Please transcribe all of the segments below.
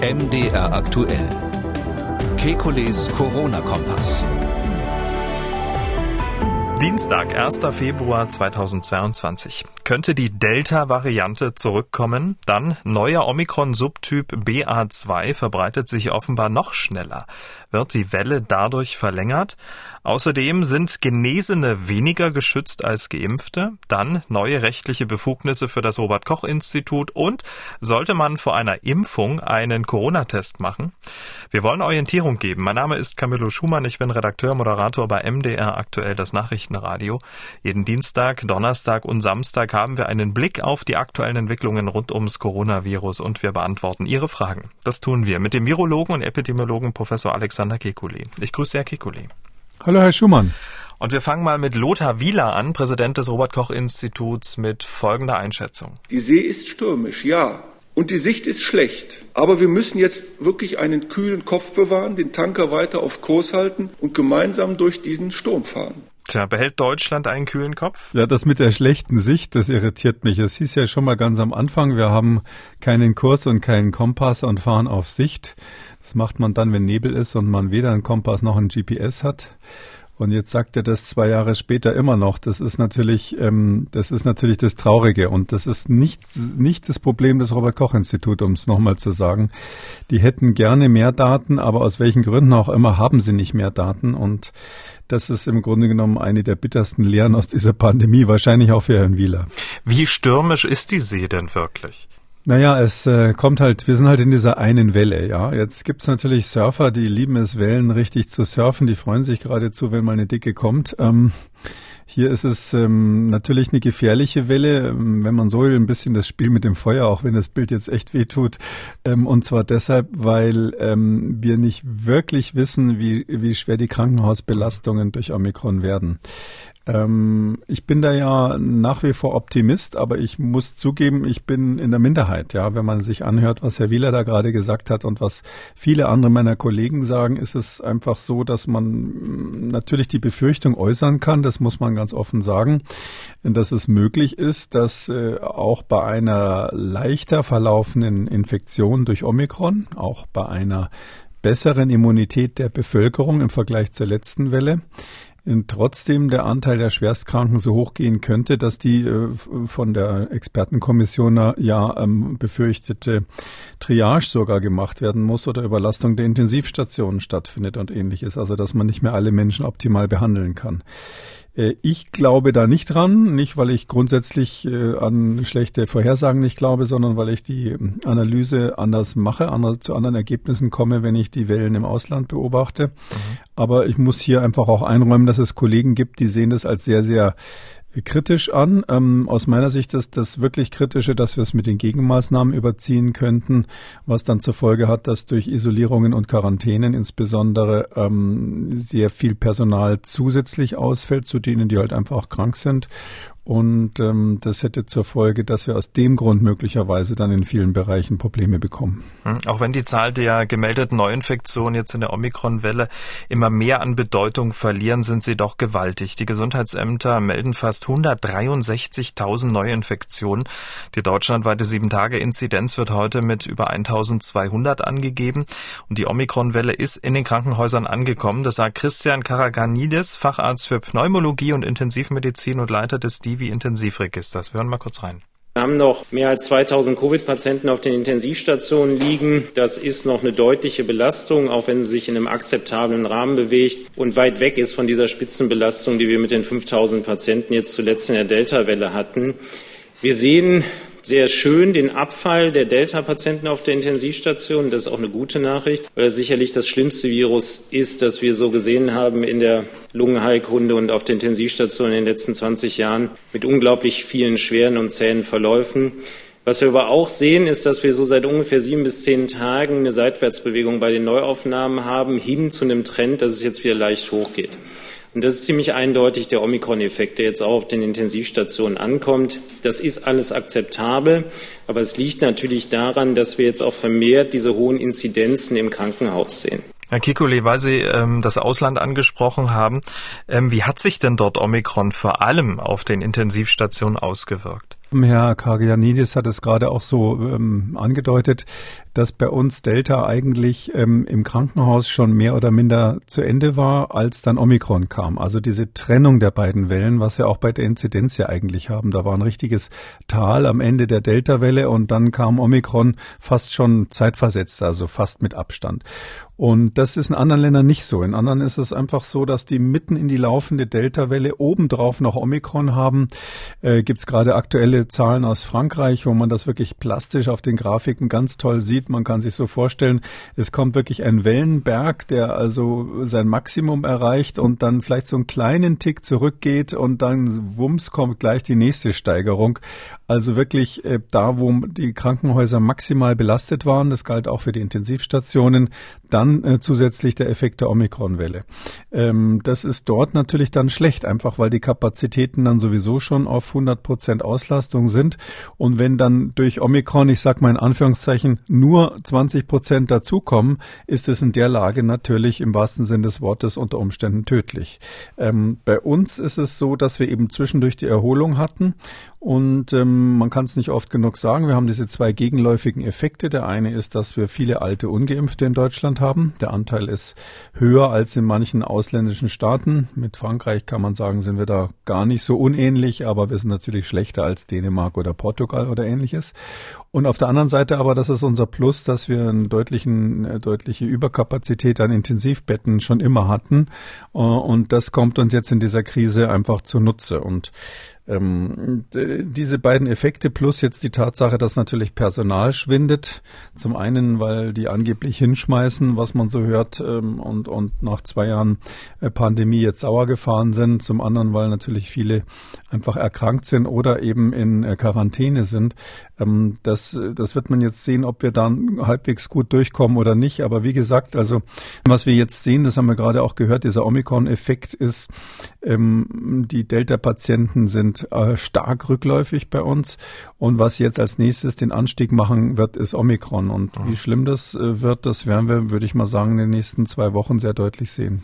MDR aktuell. Kekules Corona-Kompass. Dienstag, 1. Februar 2022. Könnte die Delta-Variante zurückkommen? Dann neuer Omikron-Subtyp BA2 verbreitet sich offenbar noch schneller. Wird die Welle dadurch verlängert? Außerdem sind Genesene weniger geschützt als Geimpfte. Dann neue rechtliche Befugnisse für das Robert-Koch-Institut und sollte man vor einer Impfung einen Corona-Test machen? Wir wollen Orientierung geben. Mein Name ist Camillo Schumann. Ich bin Redakteur, Moderator bei MDR aktuell das Nachrichtenradio. Jeden Dienstag, Donnerstag und Samstag haben wir einen Blick auf die aktuellen Entwicklungen rund ums Coronavirus und wir beantworten Ihre Fragen. Das tun wir mit dem Virologen und Epidemiologen Professor Alexander Kekulé. Ich grüße Herr Kekulé. Hallo, Herr Schumann. Und wir fangen mal mit Lothar Wieler an, Präsident des Robert-Koch-Instituts, mit folgender Einschätzung. Die See ist stürmisch, ja. Und die Sicht ist schlecht. Aber wir müssen jetzt wirklich einen kühlen Kopf bewahren, den Tanker weiter auf Kurs halten und gemeinsam durch diesen Sturm fahren. Tja, behält Deutschland einen kühlen Kopf? Ja, das mit der schlechten Sicht, das irritiert mich. Es hieß ja schon mal ganz am Anfang, wir haben keinen Kurs und keinen Kompass und fahren auf Sicht. Das macht man dann, wenn Nebel ist und man weder einen Kompass noch ein GPS hat. Und jetzt sagt er das zwei Jahre später immer noch. Das ist natürlich, ähm, das ist natürlich das Traurige. Und das ist nicht, nicht das Problem des Robert-Koch-Instituts, um es nochmal zu sagen. Die hätten gerne mehr Daten, aber aus welchen Gründen auch immer haben sie nicht mehr Daten. Und das ist im Grunde genommen eine der bittersten Lehren aus dieser Pandemie, wahrscheinlich auch für Herrn Wieler. Wie stürmisch ist die See denn wirklich? Naja, es äh, kommt halt, wir sind halt in dieser einen Welle, ja. Jetzt gibt's natürlich Surfer, die lieben es, Wellen richtig zu surfen, die freuen sich geradezu, wenn mal eine dicke kommt. Ähm, hier ist es ähm, natürlich eine gefährliche Welle, ähm, wenn man so will, ein bisschen das Spiel mit dem Feuer, auch wenn das Bild jetzt echt wehtut. Ähm, und zwar deshalb, weil ähm, wir nicht wirklich wissen, wie, wie schwer die Krankenhausbelastungen durch Omikron werden. Ähm, ich bin da ja nach wie vor Optimist, aber ich muss zugeben, ich bin in der Minderheit. Ja, wenn man sich anhört, was Herr Wieler da gerade gesagt hat und was viele andere meiner Kollegen sagen, ist es einfach so, dass man mm, natürlich die Befürchtung äußern kann. Das muss man ganz offen sagen, dass es möglich ist, dass äh, auch bei einer leichter verlaufenden Infektion durch Omikron, auch bei einer besseren Immunität der Bevölkerung im Vergleich zur letzten Welle, trotzdem der Anteil der Schwerstkranken so hoch gehen könnte, dass die äh, von der Expertenkommission ja ähm, befürchtete Triage sogar gemacht werden muss oder Überlastung der Intensivstationen stattfindet und ähnliches. Also dass man nicht mehr alle Menschen optimal behandeln kann. Äh, ich glaube da nicht dran, nicht weil ich grundsätzlich äh, an schlechte Vorhersagen nicht glaube, sondern weil ich die ähm, Analyse anders mache, anders, zu anderen Ergebnissen komme, wenn ich die Wellen im Ausland beobachte. Mhm. Aber ich muss hier einfach auch einräumen, dass es Kollegen gibt, die sehen das als sehr, sehr kritisch an. Ähm, aus meiner Sicht ist das wirklich kritische, dass wir es mit den Gegenmaßnahmen überziehen könnten, was dann zur Folge hat, dass durch Isolierungen und Quarantänen insbesondere ähm, sehr viel Personal zusätzlich ausfällt, zu denen, die halt einfach krank sind und ähm, das hätte zur Folge, dass wir aus dem Grund möglicherweise dann in vielen Bereichen Probleme bekommen. Hm, auch wenn die Zahl der gemeldeten Neuinfektionen jetzt in der Omikron-Welle immer mehr an Bedeutung verlieren, sind sie doch gewaltig. Die Gesundheitsämter melden fast 163.000 Neuinfektionen. Die deutschlandweite 7-Tage-Inzidenz wird heute mit über 1.200 angegeben. Und die Omikron-Welle ist in den Krankenhäusern angekommen. Das sagt Christian Karaganidis, Facharzt für Pneumologie und Intensivmedizin und Leiter des HIV-Intensivregisters. Wir hören mal kurz rein. Wir haben noch mehr als 2000 Covid-Patienten auf den Intensivstationen liegen. Das ist noch eine deutliche Belastung, auch wenn sie sich in einem akzeptablen Rahmen bewegt und weit weg ist von dieser Spitzenbelastung, die wir mit den 5000 Patienten jetzt zuletzt in der Delta-Welle hatten. Wir sehen sehr schön den Abfall der Delta-Patienten auf der Intensivstation. Das ist auch eine gute Nachricht, weil das sicherlich das schlimmste Virus ist, das wir so gesehen haben in der Lungenheilkunde und auf der Intensivstation in den letzten 20 Jahren mit unglaublich vielen schweren und zähen Verläufen. Was wir aber auch sehen, ist, dass wir so seit ungefähr sieben bis zehn Tagen eine Seitwärtsbewegung bei den Neuaufnahmen haben, hin zu einem Trend, dass es jetzt wieder leicht hochgeht. Und das ist ziemlich eindeutig der Omikron-Effekt, der jetzt auch auf den Intensivstationen ankommt. Das ist alles akzeptabel, aber es liegt natürlich daran, dass wir jetzt auch vermehrt diese hohen Inzidenzen im Krankenhaus sehen. Herr Kikuli, weil Sie ähm, das Ausland angesprochen haben, ähm, wie hat sich denn dort Omikron vor allem auf den Intensivstationen ausgewirkt? Herr Karagianidis hat es gerade auch so ähm, angedeutet, dass bei uns Delta eigentlich ähm, im Krankenhaus schon mehr oder minder zu Ende war, als dann Omikron kam. Also diese Trennung der beiden Wellen, was wir auch bei der Inzidenz ja eigentlich haben. Da war ein richtiges Tal am Ende der Delta-Welle und dann kam Omikron fast schon zeitversetzt, also fast mit Abstand. Und das ist in anderen Ländern nicht so. In anderen ist es einfach so, dass die mitten in die laufende Delta-Welle obendrauf noch Omikron haben. Äh, Gibt es gerade aktuelle Zahlen aus Frankreich, wo man das wirklich plastisch auf den Grafiken ganz toll sieht. Man kann sich so vorstellen, es kommt wirklich ein Wellenberg, der also sein Maximum erreicht und dann vielleicht so einen kleinen Tick zurückgeht und dann wumms kommt gleich die nächste Steigerung. Also wirklich äh, da, wo die Krankenhäuser maximal belastet waren, das galt auch für die Intensivstationen, dann äh, zusätzlich der Effekt der Omikronwelle. Ähm, das ist dort natürlich dann schlecht, einfach weil die Kapazitäten dann sowieso schon auf 100 Prozent Auslastung sind. Und wenn dann durch Omikron, ich sage mal in Anführungszeichen, nur 20 Prozent dazukommen, ist es in der Lage natürlich im wahrsten Sinn des Wortes unter Umständen tödlich. Ähm, bei uns ist es so, dass wir eben zwischendurch die Erholung hatten und ähm, man kann es nicht oft genug sagen. Wir haben diese zwei gegenläufigen Effekte. Der eine ist, dass wir viele alte Ungeimpfte in Deutschland haben. Der Anteil ist höher als in manchen ausländischen Staaten. Mit Frankreich kann man sagen, sind wir da gar nicht so unähnlich, aber wir sind natürlich schlechter als Dänemark oder Portugal oder ähnliches. Und auf der anderen Seite aber, das ist unser Plus, dass wir eine eine deutliche Überkapazität an Intensivbetten schon immer hatten. Äh, und das kommt uns jetzt in dieser Krise einfach zunutze. Und ähm, diese beiden Effekte plus jetzt die Tatsache, dass natürlich Personal schwindet. Zum einen, weil die angeblich hinschmeißen, was man so hört, ähm, und, und nach zwei Jahren äh, Pandemie jetzt sauer gefahren sind. Zum anderen, weil natürlich viele einfach erkrankt sind oder eben in äh, Quarantäne sind. Ähm, das, das wird man jetzt sehen, ob wir dann halbwegs gut durchkommen oder nicht. Aber wie gesagt, also was wir jetzt sehen, das haben wir gerade auch gehört, dieser Omikron-Effekt ist, ähm, die Delta-Patienten sind äh, stark rückläufig bei uns. Und was jetzt als nächstes den Anstieg machen wird, ist Omikron. Und mhm. wie schlimm das äh, wird, das werden wir, würde ich mal sagen, in den nächsten zwei Wochen sehr deutlich sehen.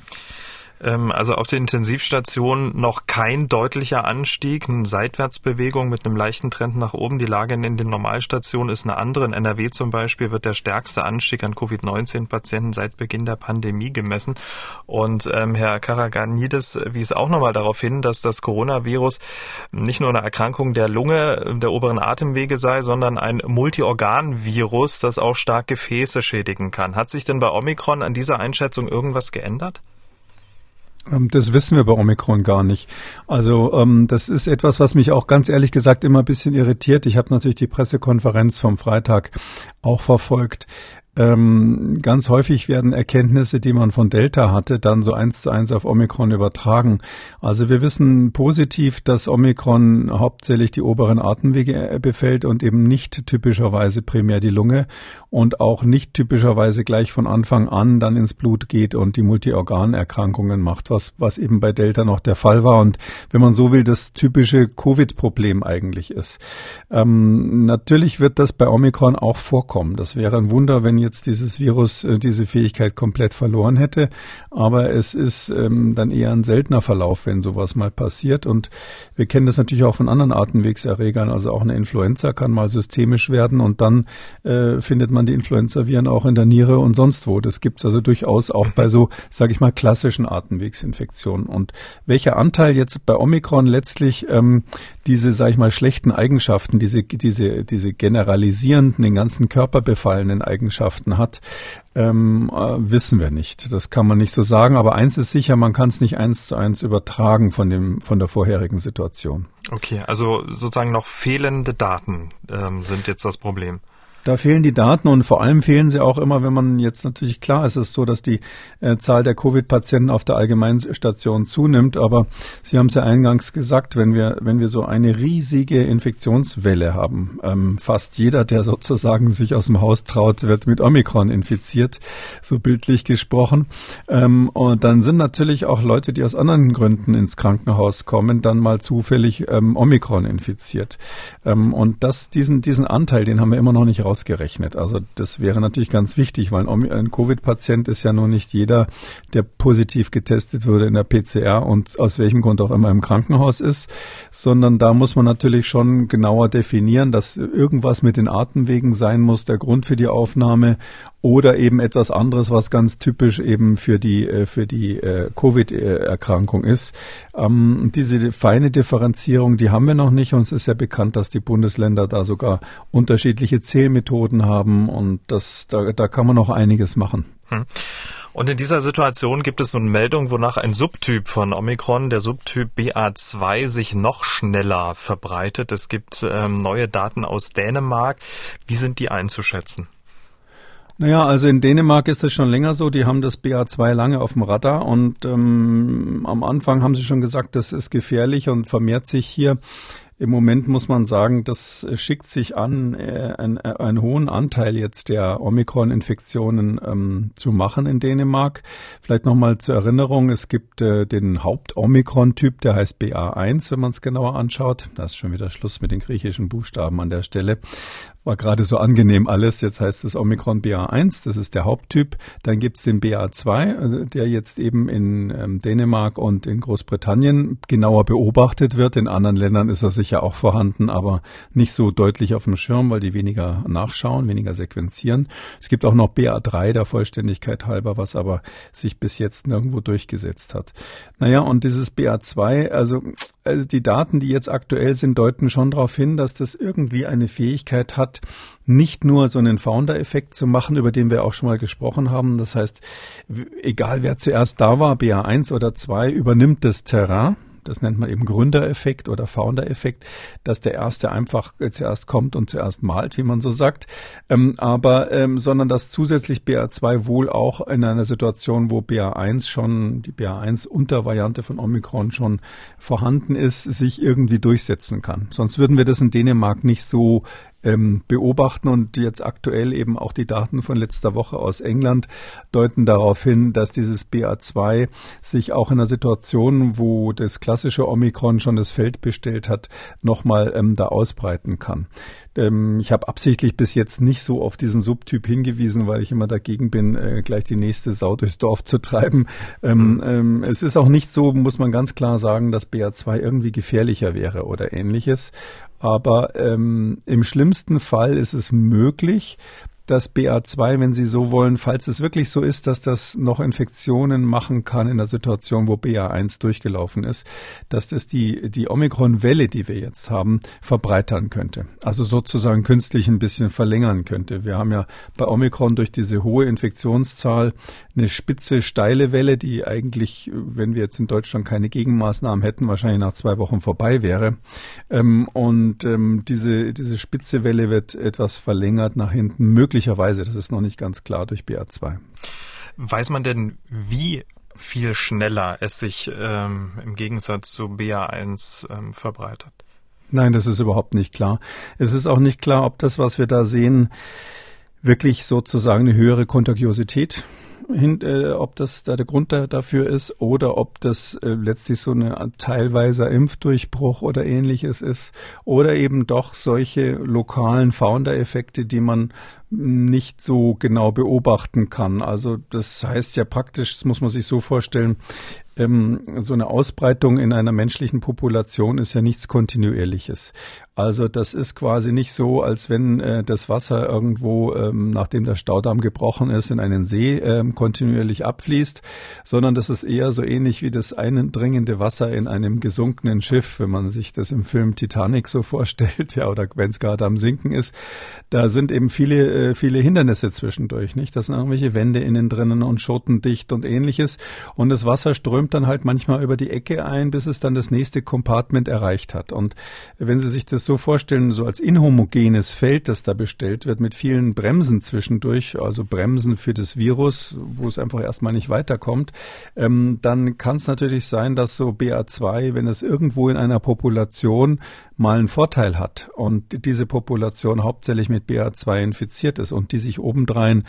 Ähm, also auf der Intensivstation noch kein deutlicher Anstieg, eine Seitwärtsbewegung mit einem leichten Trend nach oben. Die Lage in den Normalstationen ist eine andere. In NRW zum Beispiel wird der stärkste Anstieg an Covid-19-Patienten seit Beginn der Pandemie gemessen. Und ähm, Herr Karaganidis wies auch nochmal darauf hin, dass das Coronavirus nicht nur eine Erkrankung der Lunge, der oberen Atemwege sei, sondern ein Multiorganvirus, das auch stark Gefäße schädigen kann. Hat sich denn bei Omikron an dieser Einschätzung irgendwas geändert? Ähm, das wissen wir bei Omikron gar nicht. Also ähm, das ist etwas, was mich auch ganz ehrlich gesagt immer ein bisschen irritiert. Ich habe natürlich die Pressekonferenz vom Freitag auch verfolgt. Ähm, ganz häufig werden Erkenntnisse, die man von Delta hatte, dann so eins zu eins auf Omikron übertragen. Also wir wissen positiv, dass Omikron hauptsächlich die oberen Atemwege äh, befällt und eben nicht typischerweise primär die Lunge und auch nicht typischerweise gleich von Anfang an dann ins Blut geht und die Multiorganerkrankungen macht, was, was eben bei Delta noch der Fall war und wenn man so will, das typische Covid-Problem eigentlich ist. Ähm, natürlich wird das bei Omikron auch vorkommen. Das wäre ein Wunder, wenn jetzt dieses Virus äh, diese Fähigkeit komplett verloren hätte. Aber es ist ähm, dann eher ein seltener Verlauf, wenn sowas mal passiert. Und wir kennen das natürlich auch von anderen Atemwegserregern. Also auch eine Influenza kann mal systemisch werden und dann äh, findet man die Influenza-Viren auch in der Niere und sonst wo. Das gibt's also durchaus auch bei so, sage ich mal, klassischen Atemwegsinfektionen. Und welcher Anteil jetzt bei Omikron letztlich ähm, diese, sage ich mal, schlechten Eigenschaften, diese, diese, diese generalisierenden, den ganzen Körper befallenen Eigenschaften hat, ähm, äh, wissen wir nicht. Das kann man nicht so sagen. Aber eins ist sicher, man kann es nicht eins zu eins übertragen von dem, von der vorherigen Situation. Okay, also sozusagen noch fehlende Daten ähm, sind jetzt das Problem. Da fehlen die Daten und vor allem fehlen sie auch immer, wenn man jetzt natürlich klar ist, es ist so, dass die äh, Zahl der Covid-Patienten auf der Allgemeinstation zunimmt. Aber Sie haben es ja eingangs gesagt, wenn wir, wenn wir so eine riesige Infektionswelle haben, ähm, fast jeder, der sozusagen sich aus dem Haus traut, wird mit Omikron infiziert, so bildlich gesprochen. Ähm, und dann sind natürlich auch Leute, die aus anderen Gründen ins Krankenhaus kommen, dann mal zufällig ähm, Omikron infiziert. Ähm, und das, diesen, diesen Anteil, den haben wir immer noch nicht raus ausgerechnet. Also das wäre natürlich ganz wichtig, weil ein Covid-Patient ist ja nur nicht jeder, der positiv getestet wurde in der PCR und aus welchem Grund auch immer im Krankenhaus ist, sondern da muss man natürlich schon genauer definieren, dass irgendwas mit den Atemwegen sein muss, der Grund für die Aufnahme oder eben etwas anderes, was ganz typisch eben für die äh, für die äh, Covid-Erkrankung ist. Ähm, diese feine Differenzierung, die haben wir noch nicht. Uns ist ja bekannt, dass die Bundesländer da sogar unterschiedliche Zählmethoden haben und das da, da kann man noch einiges machen. Hm. Und in dieser Situation gibt es nun Meldungen, wonach ein Subtyp von Omikron, der Subtyp BA2, sich noch schneller verbreitet. Es gibt ähm, neue Daten aus Dänemark. Wie sind die einzuschätzen? Naja, also in Dänemark ist es schon länger so, die haben das BA2 lange auf dem Radar und ähm, am Anfang haben sie schon gesagt, das ist gefährlich und vermehrt sich hier. Im Moment muss man sagen, das schickt sich an, äh, einen, äh, einen hohen Anteil jetzt der Omikron-Infektionen ähm, zu machen in Dänemark. Vielleicht nochmal zur Erinnerung, es gibt äh, den Haupt-Omikron-Typ, der heißt BA1, wenn man es genauer anschaut. Da ist schon wieder Schluss mit den griechischen Buchstaben an der Stelle war gerade so angenehm alles. Jetzt heißt es Omikron BA1, das ist der Haupttyp. Dann gibt es den BA2, äh, der jetzt eben in ähm, Dänemark und in Großbritannien genauer beobachtet wird. In anderen Ländern ist er sicher auch vorhanden, aber nicht so deutlich auf dem Schirm, weil die weniger nachschauen, weniger sequenzieren. Es gibt auch noch BA3 der Vollständigkeit halber, was aber sich bis jetzt nirgendwo durchgesetzt hat. Naja, und dieses BA2, also, also die Daten, die jetzt aktuell sind, deuten schon darauf hin, dass das irgendwie eine Fähigkeit hat, hat, nicht nur so einen Founder-Effekt zu machen, über den wir auch schon mal gesprochen haben. Das heißt, egal wer zuerst da war, BA1 oder 2, übernimmt das Terrain das nennt man eben Gründereffekt oder Founder-Effekt, dass der Erste einfach zuerst kommt und zuerst malt, wie man so sagt. Ähm, aber, ähm, sondern dass zusätzlich BA2 wohl auch in einer Situation, wo BA1 schon, die BA1-Untervariante von Omikron schon vorhanden ist, sich irgendwie durchsetzen kann. Sonst würden wir das in Dänemark nicht so ähm, beobachten und jetzt aktuell eben auch die Daten von letzter Woche aus England deuten darauf hin, dass dieses BA2 sich auch in einer Situation, wo das klassische Omikron schon das Feld bestellt hat, nochmal ähm, da ausbreiten kann. Ähm, ich habe absichtlich bis jetzt nicht so auf diesen Subtyp hingewiesen, weil ich immer dagegen bin, äh, gleich die nächste Sau durchs Dorf zu treiben. Ähm, mhm. ähm, es ist auch nicht so, muss man ganz klar sagen, dass BA2 irgendwie gefährlicher wäre oder ähnliches. Aber ähm, im schlimmsten Fall ist es möglich, dass BA2, wenn Sie so wollen, falls es wirklich so ist, dass das noch Infektionen machen kann in der Situation, wo BA1 durchgelaufen ist, dass das die, die Omikron-Welle, die wir jetzt haben, verbreitern könnte. Also sozusagen künstlich ein bisschen verlängern könnte. Wir haben ja bei Omikron durch diese hohe Infektionszahl eine spitze, steile Welle, die eigentlich, wenn wir jetzt in Deutschland keine Gegenmaßnahmen hätten, wahrscheinlich nach zwei Wochen vorbei wäre. Ähm, und ähm, diese, diese spitze Welle wird etwas verlängert nach hinten, möglicherweise, das ist noch nicht ganz klar, durch BA2. Weiß man denn, wie viel schneller es sich ähm, im Gegensatz zu BA1 ähm, verbreitet? Nein, das ist überhaupt nicht klar. Es ist auch nicht klar, ob das, was wir da sehen, wirklich sozusagen eine höhere Kontagiosität hin, äh, ob das da der Grund da, dafür ist oder ob das äh, letztlich so eine teilweiser Impfdurchbruch oder ähnliches ist oder eben doch solche lokalen Founder-Effekte, die man nicht so genau beobachten kann. Also das heißt ja praktisch, das muss man sich so vorstellen, ähm, so eine Ausbreitung in einer menschlichen Population ist ja nichts Kontinuierliches. Also das ist quasi nicht so, als wenn äh, das Wasser irgendwo, ähm, nachdem der Staudamm gebrochen ist, in einen See ähm, kontinuierlich abfließt, sondern das ist eher so ähnlich wie das eindringende Wasser in einem gesunkenen Schiff, wenn man sich das im Film Titanic so vorstellt, ja, oder wenn es gerade am Sinken ist. Da sind eben viele, äh, viele Hindernisse zwischendurch, nicht? Das sind irgendwelche Wände innen drinnen und schottendicht und ähnliches. Und das Wasser strömt dann halt manchmal über die Ecke ein, bis es dann das nächste Compartment erreicht hat. Und wenn Sie sich das das so vorstellen, so als inhomogenes Feld, das da bestellt wird, mit vielen Bremsen zwischendurch, also Bremsen für das Virus, wo es einfach erstmal nicht weiterkommt, ähm, dann kann es natürlich sein, dass so BA2, wenn es irgendwo in einer Population mal einen Vorteil hat und diese Population hauptsächlich mit BA2 infiziert ist und die sich obendrein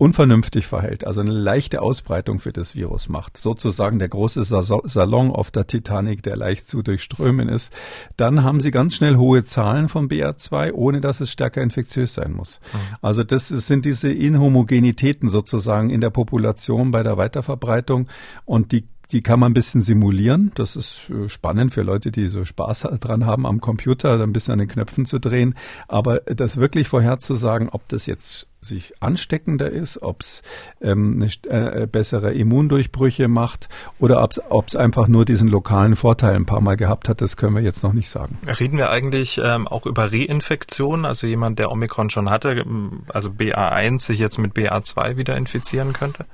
unvernünftig verhält, also eine leichte Ausbreitung für das Virus macht, sozusagen der große Salon auf der Titanic, der leicht zu durchströmen ist, dann haben sie ganz schnell hohe Zahlen von BA2, ohne dass es stärker infektiös sein muss. Mhm. Also das sind diese Inhomogenitäten sozusagen in der Population bei der Weiterverbreitung und die die kann man ein bisschen simulieren. Das ist äh, spannend für Leute, die so Spaß dran haben, am Computer ein bisschen an den Knöpfen zu drehen. Aber das wirklich vorherzusagen, ob das jetzt sich ansteckender ist, ob es ähm, eine, äh, bessere Immundurchbrüche macht oder ob es einfach nur diesen lokalen Vorteil ein paar Mal gehabt hat, das können wir jetzt noch nicht sagen. Reden wir eigentlich ähm, auch über Reinfektion, also jemand, der Omikron schon hatte, also BA1 sich jetzt mit BA2 wieder infizieren könnte?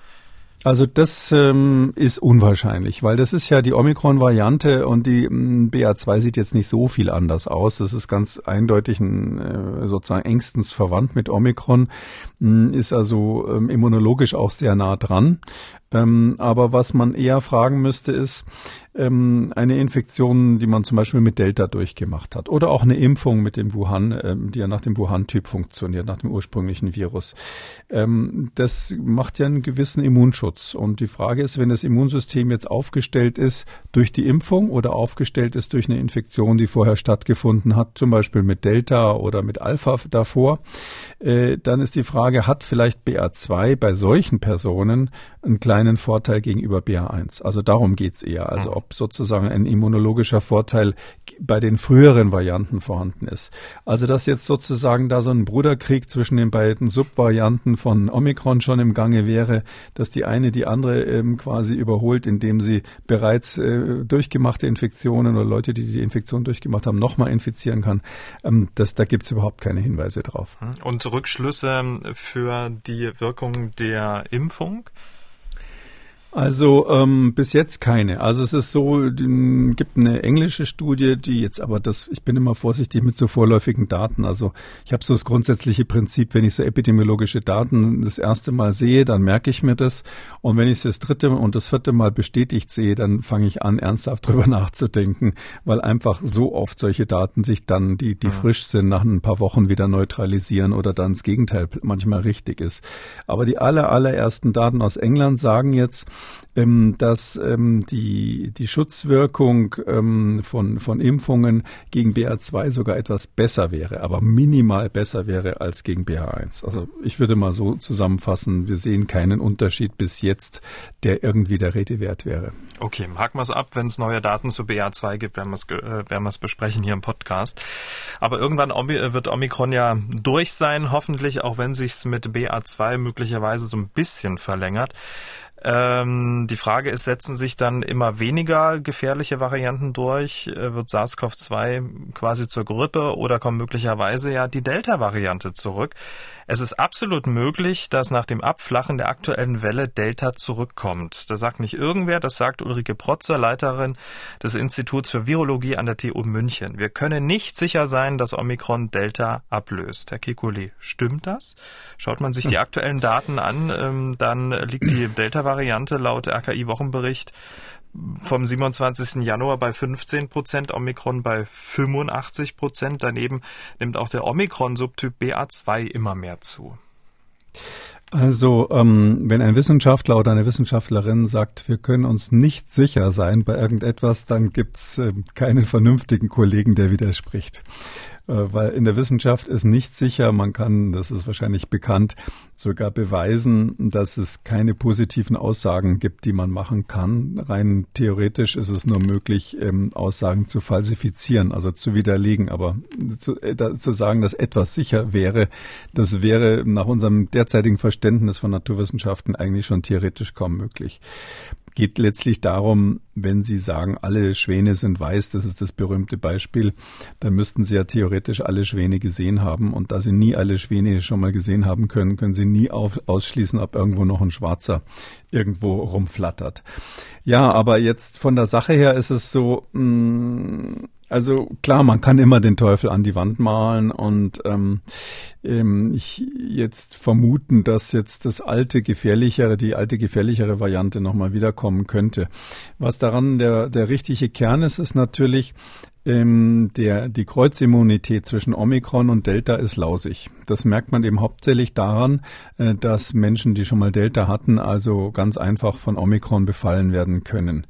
Also das ähm, ist unwahrscheinlich, weil das ist ja die Omikron-Variante und die ähm, BA2 sieht jetzt nicht so viel anders aus. Das ist ganz eindeutig ein, äh, sozusagen engstens verwandt mit Omikron, ist also ähm, immunologisch auch sehr nah dran. Ähm, aber was man eher fragen müsste, ist ähm, eine Infektion, die man zum Beispiel mit Delta durchgemacht hat. Oder auch eine Impfung mit dem Wuhan, ähm, die ja nach dem Wuhan-Typ funktioniert, nach dem ursprünglichen Virus. Ähm, das macht ja einen gewissen Immunschutz. Und die Frage ist, wenn das Immunsystem jetzt aufgestellt ist durch die Impfung oder aufgestellt ist durch eine Infektion, die vorher stattgefunden hat, zum Beispiel mit Delta oder mit Alpha davor, äh, dann ist die Frage, hat vielleicht BA2 bei solchen Personen einen kleinen Vorteil gegenüber BA1? Also darum geht's eher. Also ob sozusagen ein immunologischer Vorteil bei den früheren Varianten vorhanden ist. Also dass jetzt sozusagen da so ein Bruderkrieg zwischen den beiden Subvarianten von Omikron schon im Gange wäre, dass die eine die andere ähm, quasi überholt, indem sie bereits äh, durchgemachte Infektionen oder Leute, die die Infektion durchgemacht haben, nochmal infizieren kann. Ähm, das, da gibt's überhaupt keine Hinweise drauf. Und Rückschlüsse für die Wirkung der Impfung? Also ähm, bis jetzt keine. Also es ist so, gibt eine englische Studie, die jetzt aber das, ich bin immer vorsichtig mit so vorläufigen Daten. Also ich habe so das grundsätzliche Prinzip, wenn ich so epidemiologische Daten das erste Mal sehe, dann merke ich mir das. Und wenn ich es das dritte und das vierte Mal bestätigt sehe, dann fange ich an, ernsthaft drüber nachzudenken, weil einfach so oft solche Daten sich dann, die, die ja. frisch sind, nach ein paar Wochen wieder neutralisieren oder dann das Gegenteil manchmal richtig ist. Aber die aller, allerersten Daten aus England sagen jetzt, dass ähm, die, die Schutzwirkung ähm, von, von Impfungen gegen BA2 sogar etwas besser wäre, aber minimal besser wäre als gegen BA1. Also ich würde mal so zusammenfassen, wir sehen keinen Unterschied bis jetzt, der irgendwie der Rede wert wäre. Okay, haken wir es ab. Wenn es neue Daten zu BA2 gibt, werden wir es äh, werden besprechen hier im Podcast. Aber irgendwann wird Omikron ja durch sein, hoffentlich, auch wenn sich mit BA2 möglicherweise so ein bisschen verlängert. Ähm, die Frage ist, setzen sich dann immer weniger gefährliche Varianten durch? Äh, wird SARS-CoV-2 quasi zur Grippe oder kommt möglicherweise ja die Delta-Variante zurück? Es ist absolut möglich, dass nach dem Abflachen der aktuellen Welle Delta zurückkommt. Das sagt nicht irgendwer, das sagt Ulrike Protzer, Leiterin des Instituts für Virologie an der TU München. Wir können nicht sicher sein, dass Omikron Delta ablöst. Herr Kekulé, stimmt das? Schaut man sich die aktuellen Daten an, ähm, dann liegt die Delta-Variante laut RKI-Wochenbericht vom 27. Januar bei 15 Prozent, Omikron bei 85 Prozent. Daneben nimmt auch der Omikron-Subtyp BA2 immer mehr zu. Also, ähm, wenn ein Wissenschaftler oder eine Wissenschaftlerin sagt, wir können uns nicht sicher sein bei irgendetwas, dann gibt's äh, keinen vernünftigen Kollegen, der widerspricht. Äh, weil in der Wissenschaft ist nicht sicher, man kann, das ist wahrscheinlich bekannt, sogar beweisen, dass es keine positiven Aussagen gibt, die man machen kann. Rein theoretisch ist es nur möglich, ähm, Aussagen zu falsifizieren, also zu widerlegen. Aber zu, äh, zu sagen, dass etwas sicher wäre, das wäre nach unserem derzeitigen Verständnis von Naturwissenschaften eigentlich schon theoretisch kaum möglich geht letztlich darum, wenn Sie sagen, alle Schwäne sind weiß, das ist das berühmte Beispiel, dann müssten Sie ja theoretisch alle Schwäne gesehen haben. Und da Sie nie alle Schwäne schon mal gesehen haben können, können Sie nie auf, ausschließen, ob irgendwo noch ein Schwarzer irgendwo rumflattert. Ja, aber jetzt von der Sache her ist es so, mh, mm, also klar, man kann immer den Teufel an die Wand malen und ähm, ähm, ich jetzt vermuten, dass jetzt das alte gefährlichere, die alte gefährlichere Variante nochmal wiederkommen könnte. Was daran der der richtige Kern ist, ist natürlich, ähm, der, die Kreuzimmunität zwischen Omikron und Delta ist lausig. Das merkt man eben hauptsächlich daran, äh, dass Menschen, die schon mal Delta hatten, also ganz einfach von Omikron befallen werden können.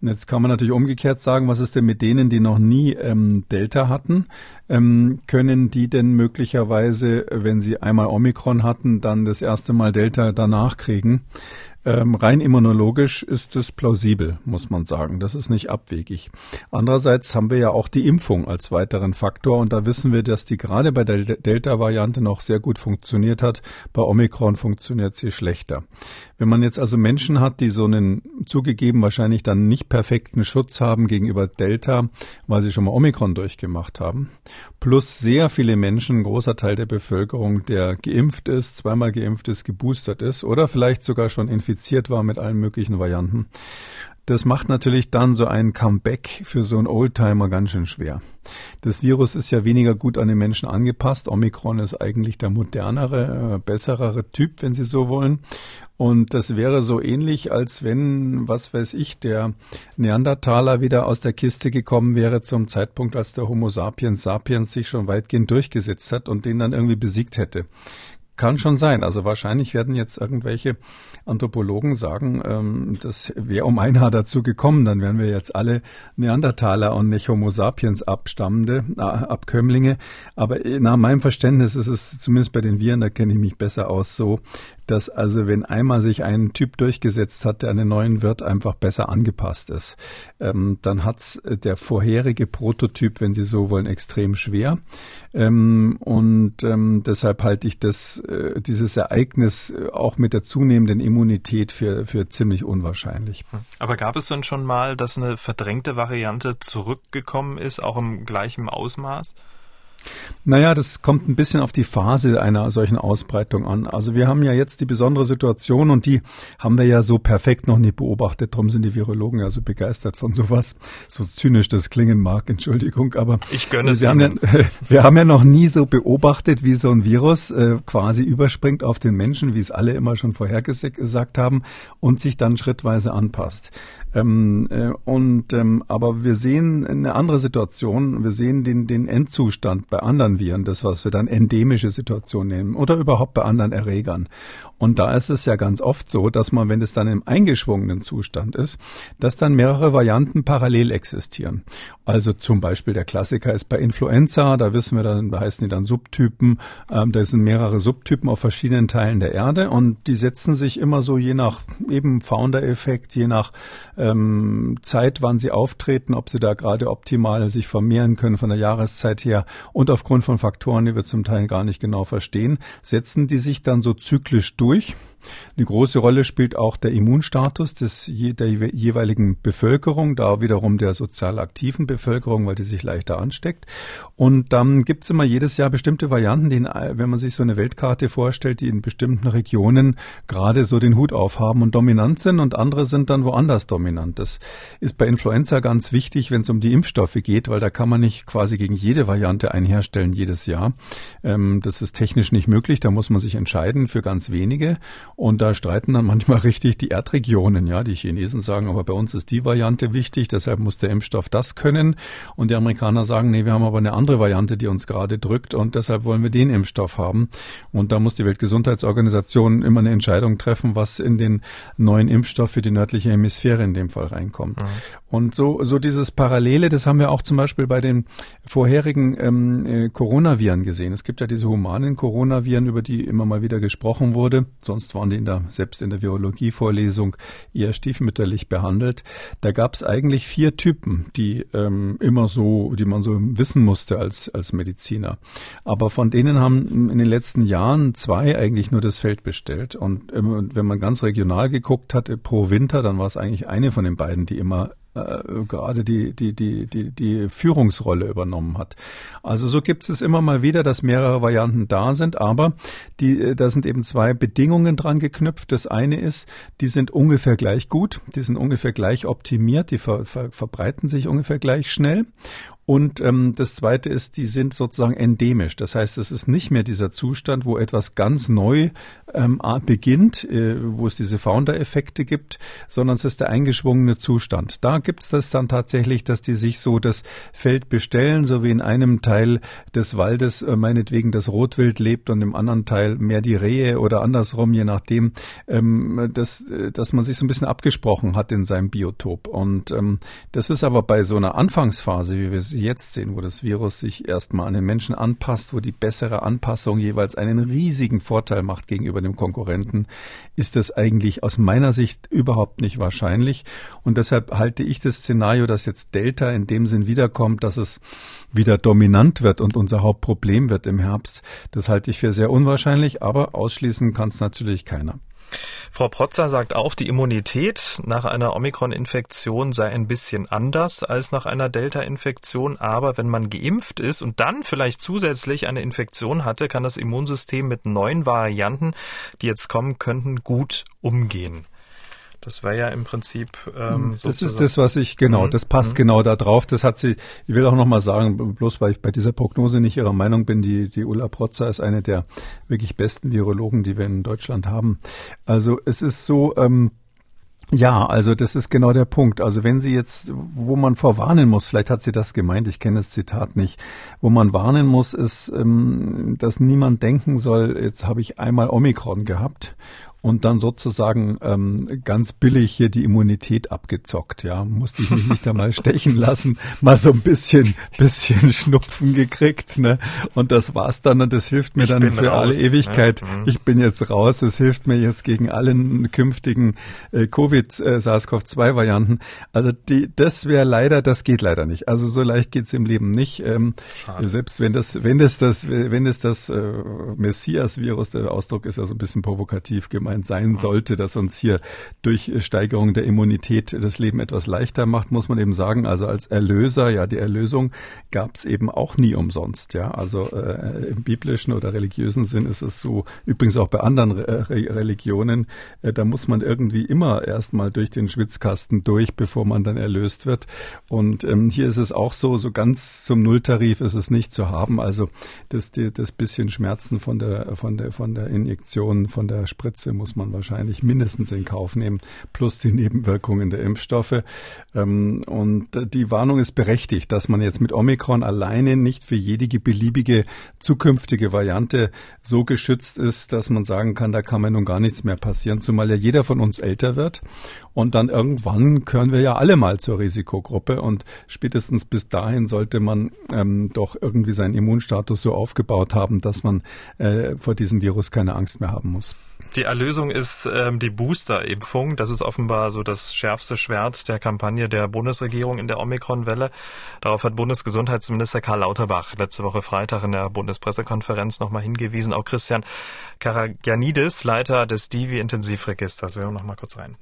Jetzt kann man natürlich umgekehrt sagen, was ist denn mit denen, die noch nie ähm, Delta hatten? Ähm, können die denn möglicherweise, wenn sie einmal Omikron hatten, dann das erste Mal Delta danach kriegen? Ähm, rein immunologisch ist es plausibel, muss man sagen. Das ist nicht abwegig. Andererseits haben wir ja auch die Impfung als weiteren Faktor und da wissen wir, dass die gerade bei der Delta-Variante noch sehr gut funktioniert hat. Bei Omikron funktioniert sie schlechter. Wenn man jetzt also Menschen hat, die so einen zugegeben wahrscheinlich dann nicht perfekten Schutz haben gegenüber Delta, weil sie schon mal Omikron durchgemacht haben, plus sehr viele Menschen, ein großer Teil der Bevölkerung, der geimpft ist, zweimal geimpft ist, geboostert ist oder vielleicht sogar schon infiziert infiziert war mit allen möglichen Varianten. Das macht natürlich dann so ein Comeback für so einen Oldtimer ganz schön schwer. Das Virus ist ja weniger gut an den Menschen angepasst. Omikron ist eigentlich der modernere, äh, besserere Typ, wenn Sie so wollen. Und das wäre so ähnlich, als wenn, was weiß ich, der Neandertaler wieder aus der Kiste gekommen wäre zum Zeitpunkt, als der Homo sapiens sapiens sich schon weitgehend durchgesetzt hat und den dann irgendwie besiegt hätte. Kann schon sein. Also wahrscheinlich werden jetzt irgendwelche Anthropologen sagen, ähm, das wäre um ein Haar dazu gekommen, dann wären wir jetzt alle Neandertaler und nicht Homo sapiens Abstammende, äh, Abkömmlinge. Aber nach meinem Verständnis ist es zumindest bei den Viren, da kenne ich mich besser aus, so, dass also wenn einmal sich ein Typ durchgesetzt hat, der an den neuen Wirt einfach besser angepasst ist, ähm, dann hat's der vorherige Prototyp, wenn Sie so wollen, extrem schwer. Ähm, und ähm, deshalb halte ich das, äh, dieses Ereignis äh, auch mit der zunehmenden Immunität für, für ziemlich unwahrscheinlich. Aber gab es denn schon mal, dass eine verdrängte Variante zurückgekommen ist, auch im gleichen Ausmaß? Naja, das kommt ein bisschen auf die Phase einer solchen Ausbreitung an. Also wir haben ja jetzt die besondere Situation und die haben wir ja so perfekt noch nie beobachtet. Darum sind die Virologen ja so begeistert von sowas. So zynisch das klingen mag, Entschuldigung, aber ich gönne wir haben, ja, wir haben ja noch nie so beobachtet, wie so ein Virus äh, quasi überspringt auf den Menschen, wie es alle immer schon vorhergesagt haben und sich dann schrittweise anpasst. Ähm, äh, und ähm, aber wir sehen eine andere Situation. Wir sehen den, den Endzustand bei anderen Viren, das was wir dann endemische Situation nehmen oder überhaupt bei anderen Erregern. Und da ist es ja ganz oft so, dass man, wenn es dann im eingeschwungenen Zustand ist, dass dann mehrere Varianten parallel existieren. Also zum Beispiel der Klassiker ist bei Influenza, da wissen wir dann, da heißen die dann Subtypen. Ähm, da sind mehrere Subtypen auf verschiedenen Teilen der Erde und die setzen sich immer so je nach eben Founder-Effekt, je nach ähm, Zeit, wann sie auftreten, ob sie da gerade optimal sich vermehren können von der Jahreszeit her und aufgrund von Faktoren, die wir zum Teil gar nicht genau verstehen, setzen die sich dann so zyklisch durch. Eine große Rolle spielt auch der Immunstatus des, der jeweiligen Bevölkerung, da wiederum der sozial aktiven Bevölkerung, weil die sich leichter ansteckt. Und dann gibt's immer jedes Jahr bestimmte Varianten, die, in, wenn man sich so eine Weltkarte vorstellt, die in bestimmten Regionen gerade so den Hut aufhaben und dominant sind und andere sind dann woanders dominant. Das ist bei Influenza ganz wichtig, wenn es um die Impfstoffe geht, weil da kann man nicht quasi gegen jede Variante einherstellen jedes Jahr. Ähm, das ist technisch nicht möglich, da muss man sich entscheiden für ganz wenige. Und da streiten dann manchmal richtig die Erdregionen. Ja, die Chinesen sagen, aber bei uns ist die Variante wichtig, deshalb muss der Impfstoff das können. Und die Amerikaner sagen, nee, wir haben aber eine andere Variante, die uns gerade drückt und deshalb wollen wir den Impfstoff haben. Und da muss die Weltgesundheitsorganisation immer eine Entscheidung treffen, was in den neuen Impfstoff für die nördliche Hemisphäre in dem Fall reinkommt. Mhm. Und so, so dieses Parallele, das haben wir auch zum Beispiel bei den vorherigen ähm, äh, Coronaviren gesehen. Es gibt ja diese humanen Coronaviren, über die immer mal wieder gesprochen wurde. Sonst waren die in der, selbst in der Virologie-Vorlesung eher stiefmütterlich behandelt. Da gab es eigentlich vier Typen, die ähm, immer so, die man so wissen musste als, als Mediziner. Aber von denen haben in den letzten Jahren zwei eigentlich nur das Feld bestellt. Und ähm, wenn man ganz regional geguckt hatte pro Winter, dann war es eigentlich eine von den beiden, die immer äh, gerade die, die, die, die, die Führungsrolle übernommen hat. Also so gibt es immer mal wieder, dass mehrere Varianten da sind, aber die, äh, da sind eben zwei Bedingungen dran geknüpft. Das eine ist, die sind ungefähr gleich gut, die sind ungefähr gleich optimiert, die ver, ver, verbreiten sich ungefähr gleich schnell. Und ähm, das Zweite ist, die sind sozusagen endemisch. Das heißt, es ist nicht mehr dieser Zustand, wo etwas ganz neu ähm, beginnt, äh, wo es diese Founder-Effekte gibt, sondern es ist der eingeschwungene Zustand. Da gibt es das dann tatsächlich, dass die sich so das Feld bestellen, so wie in einem Teil des Waldes äh, meinetwegen das Rotwild lebt und im anderen Teil mehr die Rehe oder andersrum, je nachdem, ähm, dass, äh, dass man sich so ein bisschen abgesprochen hat in seinem Biotop. Und ähm, das ist aber bei so einer Anfangsphase, wie wir jetzt sehen, wo das Virus sich erstmal an den Menschen anpasst, wo die bessere Anpassung jeweils einen riesigen Vorteil macht gegenüber dem Konkurrenten, ist das eigentlich aus meiner Sicht überhaupt nicht wahrscheinlich. Und deshalb halte ich das Szenario, dass jetzt Delta in dem Sinn wiederkommt, dass es wieder dominant wird und unser Hauptproblem wird im Herbst, das halte ich für sehr unwahrscheinlich, aber ausschließen kann es natürlich keiner. Frau Protzer sagt auch, die Immunität nach einer Omikron-Infektion sei ein bisschen anders als nach einer Delta-Infektion. Aber wenn man geimpft ist und dann vielleicht zusätzlich eine Infektion hatte, kann das Immunsystem mit neuen Varianten, die jetzt kommen könnten, gut umgehen. Das wäre ja im Prinzip. Ähm, das ist das, was ich genau. Mhm. Das passt mhm. genau da drauf. Das hat sie. Ich will auch noch mal sagen, bloß weil ich bei dieser Prognose nicht ihrer Meinung bin. Die die Ulla Protzer ist eine der wirklich besten Virologen, die wir in Deutschland haben. Also es ist so. Ähm, ja, also das ist genau der Punkt. Also wenn sie jetzt, wo man vorwarnen muss, vielleicht hat sie das gemeint, ich kenne das Zitat nicht, wo man warnen muss, ist, ähm, dass niemand denken soll, jetzt habe ich einmal Omikron gehabt und dann sozusagen ähm, ganz billig hier die Immunität abgezockt. Ja, musste ich mich nicht einmal stechen lassen, mal so ein bisschen, bisschen Schnupfen gekriegt, ne? Und das war's dann und das hilft mir ich dann für raus, alle Ewigkeit. Ja. Mhm. Ich bin jetzt raus. Es hilft mir jetzt gegen allen künftigen äh, Covid äh, SARS-CoV-2 Varianten. Also die, das wäre leider, das geht leider nicht. Also so leicht geht's im Leben nicht. Ähm, selbst wenn das, wenn das das, wenn es das äh, Messias-Virus, der Ausdruck ist ja so ein bisschen provokativ gemeint gemeint sein sollte, dass uns hier durch Steigerung der Immunität das Leben etwas leichter macht, muss man eben sagen. Also als Erlöser, ja, die Erlösung gab es eben auch nie umsonst. Ja, also äh, im biblischen oder religiösen Sinn ist es so. Übrigens auch bei anderen Re Religionen, äh, da muss man irgendwie immer erstmal durch den Schwitzkasten durch, bevor man dann erlöst wird. Und ähm, hier ist es auch so, so ganz zum Nulltarif ist es nicht zu haben. Also das, die, das bisschen Schmerzen von der von der von der Injektion, von der Spritze muss man wahrscheinlich mindestens in Kauf nehmen, plus die Nebenwirkungen der Impfstoffe. Ähm, und die Warnung ist berechtigt, dass man jetzt mit Omikron alleine nicht für jede beliebige zukünftige Variante so geschützt ist, dass man sagen kann, da kann mir nun gar nichts mehr passieren, zumal ja jeder von uns älter wird. Und dann irgendwann gehören wir ja alle mal zur Risikogruppe. Und spätestens bis dahin sollte man ähm, doch irgendwie seinen Immunstatus so aufgebaut haben, dass man äh, vor diesem Virus keine Angst mehr haben muss. Die Erlösung ist ähm, die Booster-Impfung. Das ist offenbar so das schärfste Schwert der Kampagne der Bundesregierung in der Omikron-Welle. Darauf hat Bundesgesundheitsminister Karl Lauterbach letzte Woche Freitag in der Bundespressekonferenz nochmal hingewiesen. Auch Christian Karagianidis, Leiter des Divi-Intensivregisters. Wir hören noch mal kurz rein.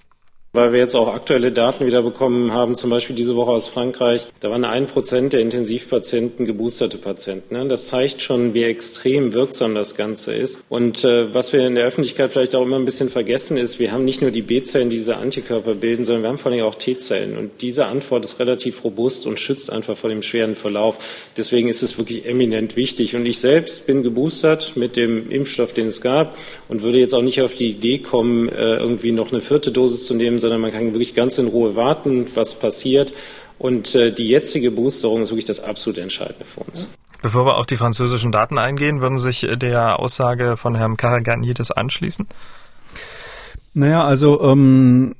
Weil wir jetzt auch aktuelle Daten wieder bekommen haben, zum Beispiel diese Woche aus Frankreich, da waren ein Prozent der Intensivpatienten geboosterte Patienten. Ne? Das zeigt schon, wie extrem wirksam das Ganze ist. Und äh, was wir in der Öffentlichkeit vielleicht auch immer ein bisschen vergessen ist, wir haben nicht nur die B-Zellen, die diese Antikörper bilden, sondern wir haben vor allem auch T-Zellen. Und diese Antwort ist relativ robust und schützt einfach vor dem schweren Verlauf. Deswegen ist es wirklich eminent wichtig. Und ich selbst bin geboostert mit dem Impfstoff, den es gab und würde jetzt auch nicht auf die Idee kommen, äh, irgendwie noch eine vierte Dosis zu nehmen, sondern man kann wirklich ganz in Ruhe warten, was passiert. Und äh, die jetzige Boosterung ist wirklich das absolut Entscheidende für uns. Bevor wir auf die französischen Daten eingehen, würden Sie sich der Aussage von Herrn Karaganides anschließen? Naja, also ähm,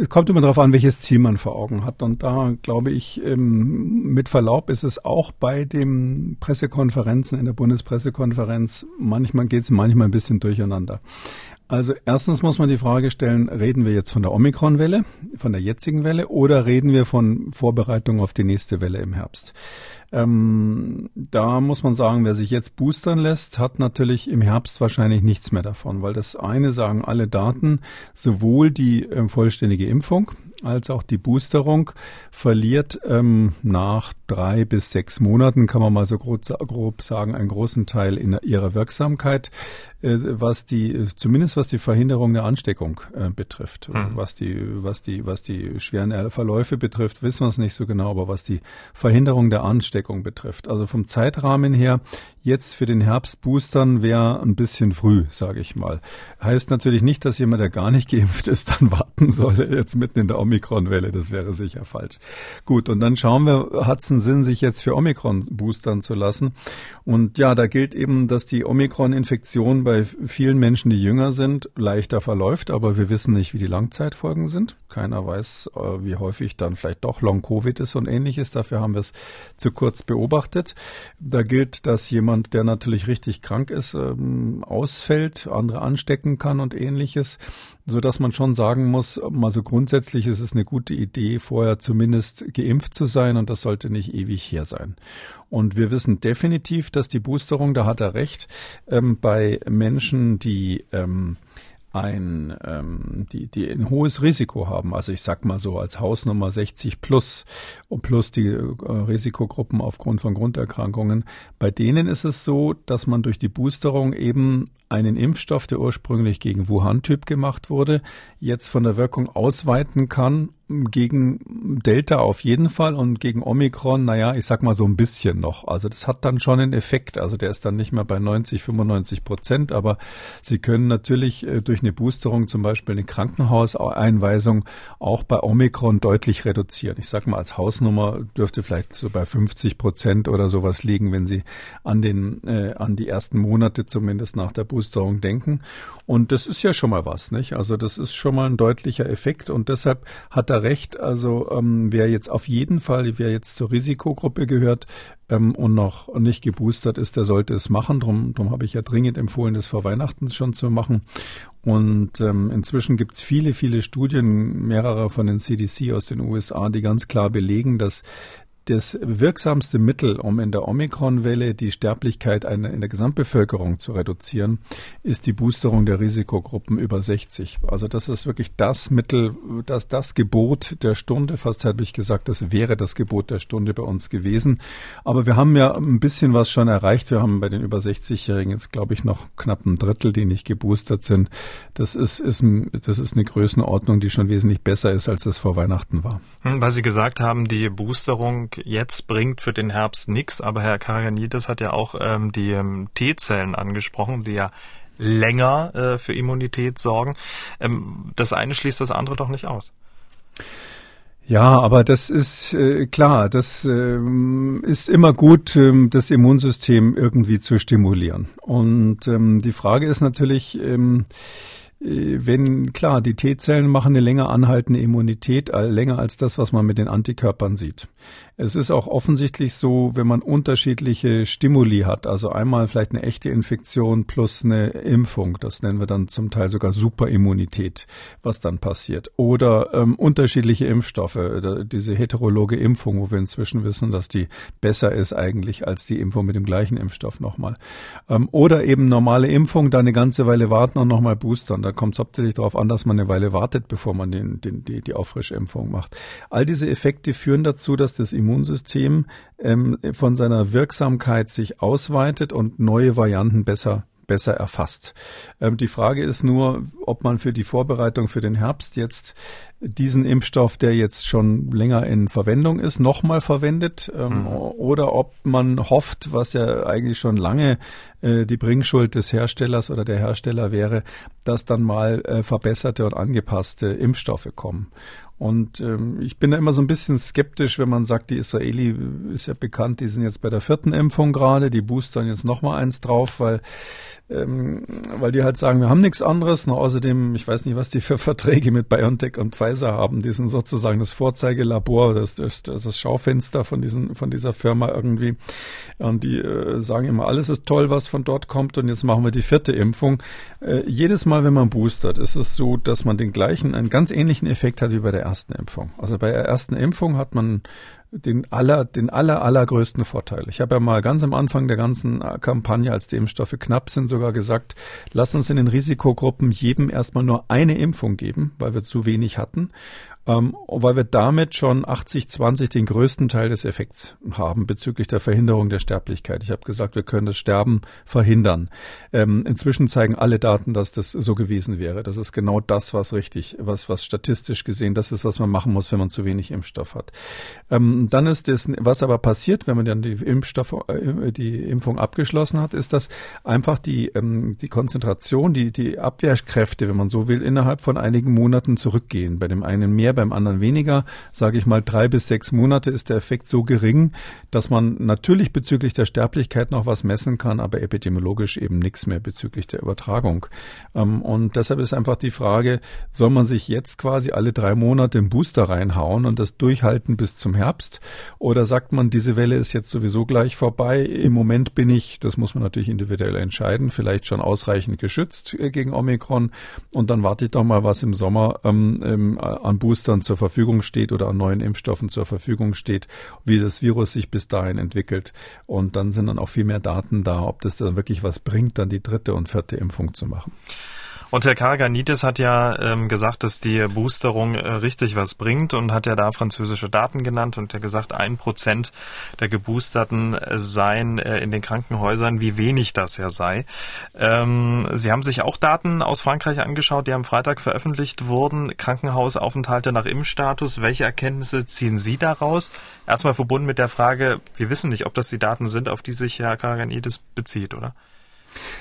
es kommt immer darauf an, welches Ziel man vor Augen hat. Und da glaube ich, ähm, mit Verlaub ist es auch bei den Pressekonferenzen in der Bundespressekonferenz, manchmal geht es manchmal ein bisschen durcheinander. Also erstens muss man die Frage stellen, reden wir jetzt von der Omikron-Welle, von der jetzigen Welle, oder reden wir von Vorbereitung auf die nächste Welle im Herbst? Ähm, da muss man sagen, wer sich jetzt boostern lässt, hat natürlich im Herbst wahrscheinlich nichts mehr davon, weil das eine sagen alle Daten, sowohl die äh, vollständige Impfung als auch die Boosterung verliert ähm, nach drei bis sechs Monaten, kann man mal so grob, grob sagen, einen großen Teil in ihrer Wirksamkeit, äh, was die, zumindest was die Verhinderung der Ansteckung äh, betrifft. Mhm. Was die, was die, was die schweren Verläufe betrifft, wissen wir es nicht so genau, aber was die Verhinderung der Ansteckung betrifft. Also vom Zeitrahmen her, jetzt für den Herbst boostern wäre ein bisschen früh, sage ich mal. Heißt natürlich nicht, dass jemand, der gar nicht geimpft ist, dann warten soll, jetzt mitten in der Omikron-Welle. Das wäre sicher falsch. Gut, und dann schauen wir, hat es einen Sinn, sich jetzt für Omikron boostern zu lassen? Und ja, da gilt eben, dass die Omikron-Infektion bei vielen Menschen, die jünger sind, leichter verläuft, aber wir wissen nicht, wie die Langzeitfolgen sind. Keiner weiß, äh, wie häufig dann vielleicht doch Long-Covid ist und ähnliches. Dafür haben wir es zu kurz beobachtet. Da gilt, dass jemand, der natürlich richtig krank ist, ähm, ausfällt, andere anstecken kann und ähnliches so dass man schon sagen muss, mal so grundsätzlich ist es eine gute Idee, vorher zumindest geimpft zu sein und das sollte nicht ewig her sein. Und wir wissen definitiv, dass die Boosterung, da hat er recht, ähm, bei Menschen, die ähm, ein, ähm, die, die ein hohes Risiko haben. Also ich sag mal so als Hausnummer 60 plus und plus die äh, Risikogruppen aufgrund von Grunderkrankungen. Bei denen ist es so, dass man durch die Boosterung eben einen Impfstoff, der ursprünglich gegen Wuhan-Typ gemacht wurde, jetzt von der Wirkung ausweiten kann gegen Delta auf jeden Fall und gegen Omikron, naja, ich sag mal so ein bisschen noch. Also das hat dann schon einen Effekt. Also der ist dann nicht mehr bei 90, 95 Prozent, aber Sie können natürlich äh, durch eine Boosterung zum Beispiel eine Krankenhauseinweisung auch bei Omikron deutlich reduzieren. Ich sag mal, als Hausnummer dürfte vielleicht so bei 50 Prozent oder sowas liegen, wenn Sie an den, äh, an die ersten Monate zumindest nach der Boosterung denken. Und das ist ja schon mal was, nicht? Also das ist schon mal ein deutlicher Effekt und deshalb hat er recht. Also ähm, wer jetzt auf jeden Fall, wer jetzt zur Risikogruppe gehört, ähm, und noch nicht geboostert ist, der sollte es machen. Drum, drum habe ich ja dringend empfohlen, das vor Weihnachten schon zu machen. Und ähm, inzwischen gibt es viele, viele Studien, mehrere von den CDC aus den USA, die ganz klar belegen, dass das wirksamste Mittel, um in der Omikron-Welle die Sterblichkeit in der Gesamtbevölkerung zu reduzieren, ist die Boosterung der Risikogruppen über 60. Also das ist wirklich das Mittel, das, das Gebot der Stunde. Fast habe ich gesagt, das wäre das Gebot der Stunde bei uns gewesen. Aber wir haben ja ein bisschen was schon erreicht. Wir haben bei den über 60-Jährigen jetzt, glaube ich, noch knapp ein Drittel, die nicht geboostert sind. Das ist, ist, das ist eine Größenordnung, die schon wesentlich besser ist, als es vor Weihnachten war. Hm, weil Sie gesagt haben, die Boosterung jetzt bringt für den Herbst nichts, aber Herr Karaganidis hat ja auch ähm, die ähm, T-Zellen angesprochen, die ja länger äh, für Immunität sorgen. Ähm, das eine schließt das andere doch nicht aus. Ja, aber das ist äh, klar, das äh, ist immer gut, äh, das Immunsystem irgendwie zu stimulieren. Und ähm, die Frage ist natürlich, ähm, äh, wenn, klar, die T-Zellen machen eine länger anhaltende Immunität, länger als das, was man mit den Antikörpern sieht. Es ist auch offensichtlich so, wenn man unterschiedliche Stimuli hat, also einmal vielleicht eine echte Infektion plus eine Impfung, das nennen wir dann zum Teil sogar Superimmunität, was dann passiert. Oder ähm, unterschiedliche Impfstoffe, diese heterologe Impfung, wo wir inzwischen wissen, dass die besser ist eigentlich als die Impfung mit dem gleichen Impfstoff nochmal. Ähm, oder eben normale Impfung, da eine ganze Weile warten und nochmal boostern. Da kommt es hauptsächlich darauf an, dass man eine Weile wartet, bevor man den, den, die, die Auffrischimpfung macht. All diese Effekte führen dazu, dass das Immunsystem ähm, von seiner Wirksamkeit sich ausweitet und neue Varianten besser besser erfasst. Ähm, die Frage ist nur, ob man für die Vorbereitung für den Herbst jetzt diesen Impfstoff, der jetzt schon länger in Verwendung ist, nochmal verwendet ähm, mhm. oder ob man hofft, was ja eigentlich schon lange äh, die Bringschuld des Herstellers oder der Hersteller wäre, dass dann mal äh, verbesserte und angepasste Impfstoffe kommen. Und ähm, ich bin da immer so ein bisschen skeptisch, wenn man sagt, die Israeli ist ja bekannt, die sind jetzt bei der vierten Impfung gerade, die boostern jetzt nochmal eins drauf, weil ähm, weil die halt sagen, wir haben nichts anderes. Noch außerdem, ich weiß nicht, was die für Verträge mit BioNTech und Pfizer haben. Die sind sozusagen das Vorzeigelabor, das, das, das Schaufenster von, diesen, von dieser Firma irgendwie. Und die äh, sagen immer, alles ist toll, was von dort kommt. Und jetzt machen wir die vierte Impfung. Äh, jedes Mal, wenn man boostert, ist es so, dass man den gleichen, einen ganz ähnlichen Effekt hat wie bei der ersten Impfung. Also bei der ersten Impfung hat man den aller, den aller, allergrößten Vorteil. Ich habe ja mal ganz am Anfang der ganzen Kampagne, als die Impfstoffe knapp sind, sogar gesagt, lass uns in den Risikogruppen jedem erstmal nur eine Impfung geben, weil wir zu wenig hatten. Ähm, weil wir damit schon 80-20 den größten Teil des Effekts haben bezüglich der Verhinderung der Sterblichkeit. Ich habe gesagt, wir können das Sterben verhindern. Ähm, inzwischen zeigen alle Daten, dass das so gewesen wäre. Das ist genau das, was richtig, was, was statistisch gesehen, das ist, was man machen muss, wenn man zu wenig Impfstoff hat. Ähm, dann ist das, was aber passiert, wenn man dann die Impfstoff, äh, die Impfung abgeschlossen hat, ist, dass einfach die, ähm, die Konzentration, die, die Abwehrkräfte, wenn man so will, innerhalb von einigen Monaten zurückgehen. Bei dem einen mehr, beim anderen weniger. Sage ich mal, drei bis sechs Monate ist der Effekt so gering, dass man natürlich bezüglich der Sterblichkeit noch was messen kann, aber epidemiologisch eben nichts mehr bezüglich der Übertragung. Ähm, und deshalb ist einfach die Frage, soll man sich jetzt quasi alle drei Monate im Booster reinhauen und das durchhalten bis zum Herbst? Oder sagt man, diese Welle ist jetzt sowieso gleich vorbei? Im Moment bin ich, das muss man natürlich individuell entscheiden, vielleicht schon ausreichend geschützt äh, gegen Omikron und dann warte ich doch mal, was im Sommer ähm, ähm, an Boostern zur Verfügung steht oder an neuen Impfstoffen zur Verfügung steht, wie das Virus sich bis dahin entwickelt. Und dann sind dann auch viel mehr Daten da, ob das dann wirklich was bringt, dann die dritte und vierte Impfung zu machen. Und Herr Karaganitis hat ja ähm, gesagt, dass die Boosterung äh, richtig was bringt und hat ja da französische Daten genannt und er gesagt, ein Prozent der Geboosterten seien äh, in den Krankenhäusern, wie wenig das ja sei. Ähm, Sie haben sich auch Daten aus Frankreich angeschaut, die am Freitag veröffentlicht wurden. Krankenhausaufenthalte nach Impfstatus. Welche Erkenntnisse ziehen Sie daraus? Erstmal verbunden mit der Frage, wir wissen nicht, ob das die Daten sind, auf die sich Herr Karaganitis bezieht, oder?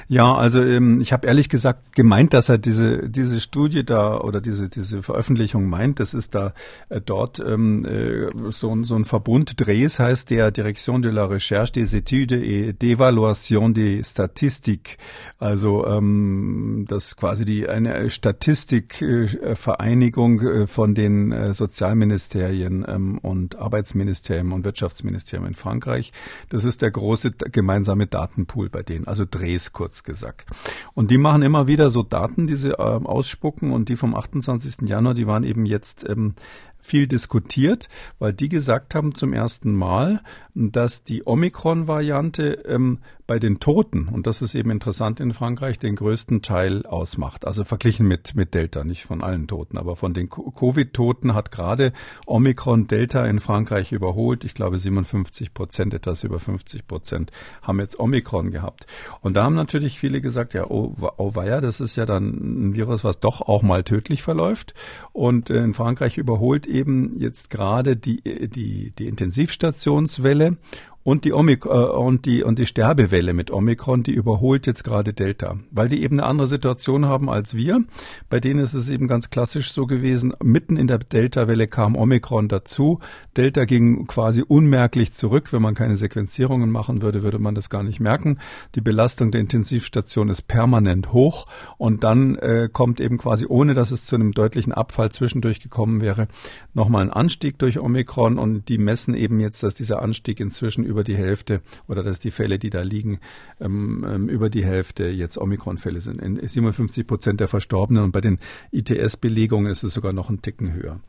Ja, also ähm, ich habe ehrlich gesagt gemeint, dass er diese diese Studie da oder diese diese Veröffentlichung meint. Das ist da äh, dort ähm, äh, so, so ein Verbund Dres heißt der Direction de la Recherche des Études et d'Évaluation des Statistiques. Also ähm, das quasi die eine Statistikvereinigung äh, von den äh, Sozialministerien ähm, und Arbeitsministerien und Wirtschaftsministerien in Frankreich. Das ist der große gemeinsame Datenpool bei denen. Also Dres ist, kurz gesagt. Und die machen immer wieder so Daten, die sie äh, ausspucken und die vom 28. Januar, die waren eben jetzt ähm, viel diskutiert, weil die gesagt haben zum ersten Mal, dass die Omikron-Variante ähm, bei den Toten, und das ist eben interessant in Frankreich, den größten Teil ausmacht. Also verglichen mit, mit Delta, nicht von allen Toten, aber von den Covid-Toten hat gerade Omikron Delta in Frankreich überholt. Ich glaube 57 Prozent, etwas über 50 Prozent haben jetzt Omikron gehabt. Und da haben natürlich viele gesagt, ja, oh, oh weia, das ist ja dann ein Virus, was doch auch mal tödlich verläuft. Und äh, in Frankreich überholt eben jetzt gerade die, die, die Intensivstationswelle und die, Omik äh, und, die, und die Sterbewelle mit Omikron, die überholt jetzt gerade Delta, weil die eben eine andere Situation haben als wir. Bei denen ist es eben ganz klassisch so gewesen, mitten in der Delta-Welle kam Omikron dazu. Delta ging quasi unmerklich zurück. Wenn man keine Sequenzierungen machen würde, würde man das gar nicht merken. Die Belastung der Intensivstation ist permanent hoch und dann äh, kommt eben quasi, ohne dass es zu einem deutlichen Abfall zwischendurch gekommen wäre, nochmal ein Anstieg durch Omikron und die messen eben jetzt, dass dieser Anstieg inzwischen über die Hälfte oder dass die Fälle, die da liegen, ähm, ähm über die Hälfte jetzt Omikron-Fälle sind. In 57 Prozent der Verstorbenen und bei den ITS-Belegungen ist es sogar noch einen Ticken höher.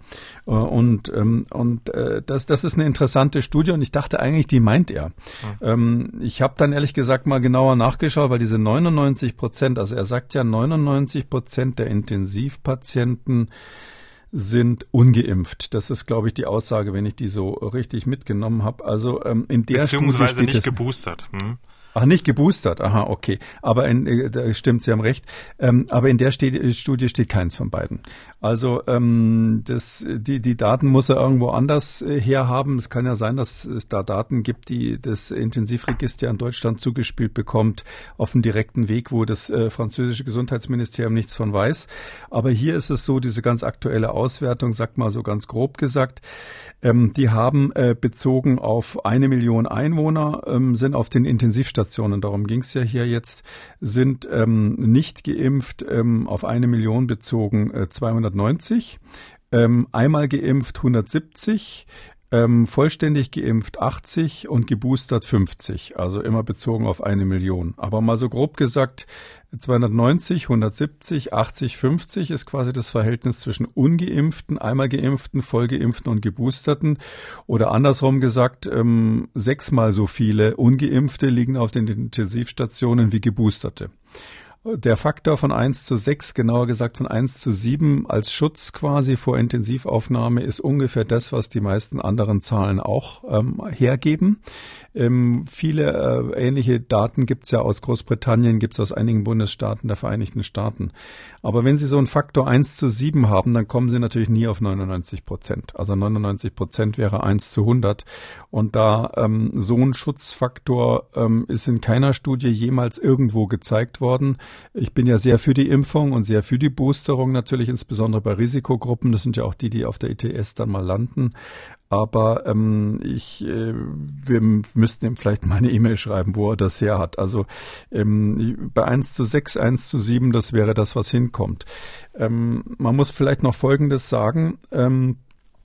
Äh, und ähm, und äh, das, das ist eine interessante Studie und ich dachte eigentlich, die meint er. Ähm, ich habe dann ehrlich gesagt mal genauer nachgeschaut, weil diese 99 Prozent, also er sagt ja 99 Prozent der Intensivpatienten sind ungeimpft. Das ist, glaube ich, die Aussage, wenn ich die so richtig mitgenommen habe. Also ähm, in der Beziehungsweise Studie nicht geboostert. Hm? Ach, nicht geboostert. Aha, okay. Aber in, äh, da stimmt, Sie haben recht. Ähm, aber in der Studie steht keins von beiden. Also ähm, das, die, die Daten muss er irgendwo anders äh, herhaben. Es kann ja sein, dass es da Daten gibt, die das Intensivregister in Deutschland zugespielt bekommt auf dem direkten Weg, wo das äh, französische Gesundheitsministerium nichts von weiß. Aber hier ist es so, diese ganz aktuelle Auswertung, sagt mal so ganz grob gesagt, ähm, die haben äh, bezogen auf eine Million Einwohner, ähm, sind auf den Intensivstationen, darum ging es ja hier jetzt, sind ähm, nicht geimpft, ähm, auf eine Million bezogen äh, 290, ähm, einmal geimpft 170, ähm, vollständig geimpft 80 und geboostert 50, also immer bezogen auf eine Million. Aber mal so grob gesagt, 290, 170, 80, 50 ist quasi das Verhältnis zwischen ungeimpften, einmal geimpften, vollgeimpften und geboosterten. Oder andersrum gesagt, ähm, sechsmal so viele ungeimpfte liegen auf den Intensivstationen wie geboosterte. Der Faktor von 1 zu 6, genauer gesagt von 1 zu 7 als Schutz quasi vor Intensivaufnahme ist ungefähr das, was die meisten anderen Zahlen auch ähm, hergeben. Ähm, viele äh, ähnliche Daten gibt's ja aus Großbritannien, gibt's aus einigen Bundesstaaten der Vereinigten Staaten. Aber wenn Sie so einen Faktor 1 zu 7 haben, dann kommen Sie natürlich nie auf 99 Prozent. Also 99 Prozent wäre 1 zu 100. Und da ähm, so ein Schutzfaktor ähm, ist in keiner Studie jemals irgendwo gezeigt worden. Ich bin ja sehr für die Impfung und sehr für die Boosterung natürlich, insbesondere bei Risikogruppen. Das sind ja auch die, die auf der ITS dann mal landen. Aber ähm, ich, äh, wir müssten ihm vielleicht mal eine E-Mail schreiben, wo er das her hat. Also ähm, bei 1 zu 6, 1 zu 7, das wäre das, was hinkommt. Ähm, man muss vielleicht noch Folgendes sagen. Ähm,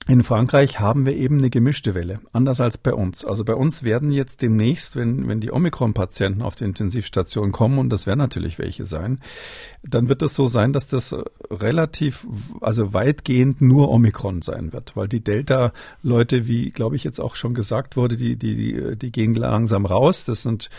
in Frankreich haben wir eben eine gemischte Welle, anders als bei uns. Also bei uns werden jetzt demnächst, wenn, wenn die Omikron-Patienten auf die Intensivstation kommen, und das werden natürlich welche sein, dann wird es so sein, dass das relativ, also weitgehend nur Omikron sein wird, weil die Delta-Leute, wie glaube ich jetzt auch schon gesagt wurde, die, die, die gehen langsam raus. Das sind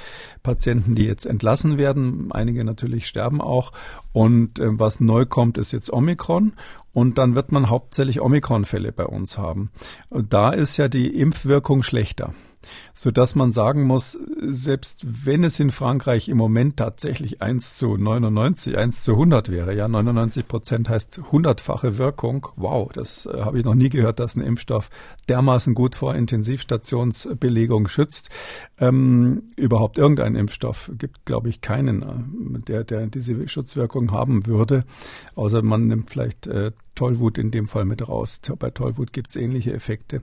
Patienten, die jetzt entlassen werden. Einige natürlich sterben auch. Und äh, was neu kommt, ist jetzt Omikron. Und dann wird man hauptsächlich Omikron-Fälle bei uns haben. Und da ist ja die Impfwirkung schlechter so dass man sagen muss, selbst wenn es in Frankreich im Moment tatsächlich 1 zu 99, 1 zu 100 wäre, ja, 99 Prozent heißt hundertfache Wirkung. Wow, das äh, habe ich noch nie gehört, dass ein Impfstoff dermaßen gut vor Intensivstationsbelegung schützt. Ähm, überhaupt irgendein Impfstoff gibt, glaube ich, keinen, äh, der, der diese Schutzwirkung haben würde, außer man nimmt vielleicht äh, Tollwut in dem Fall mit raus. Bei Tollwut gibt es ähnliche Effekte.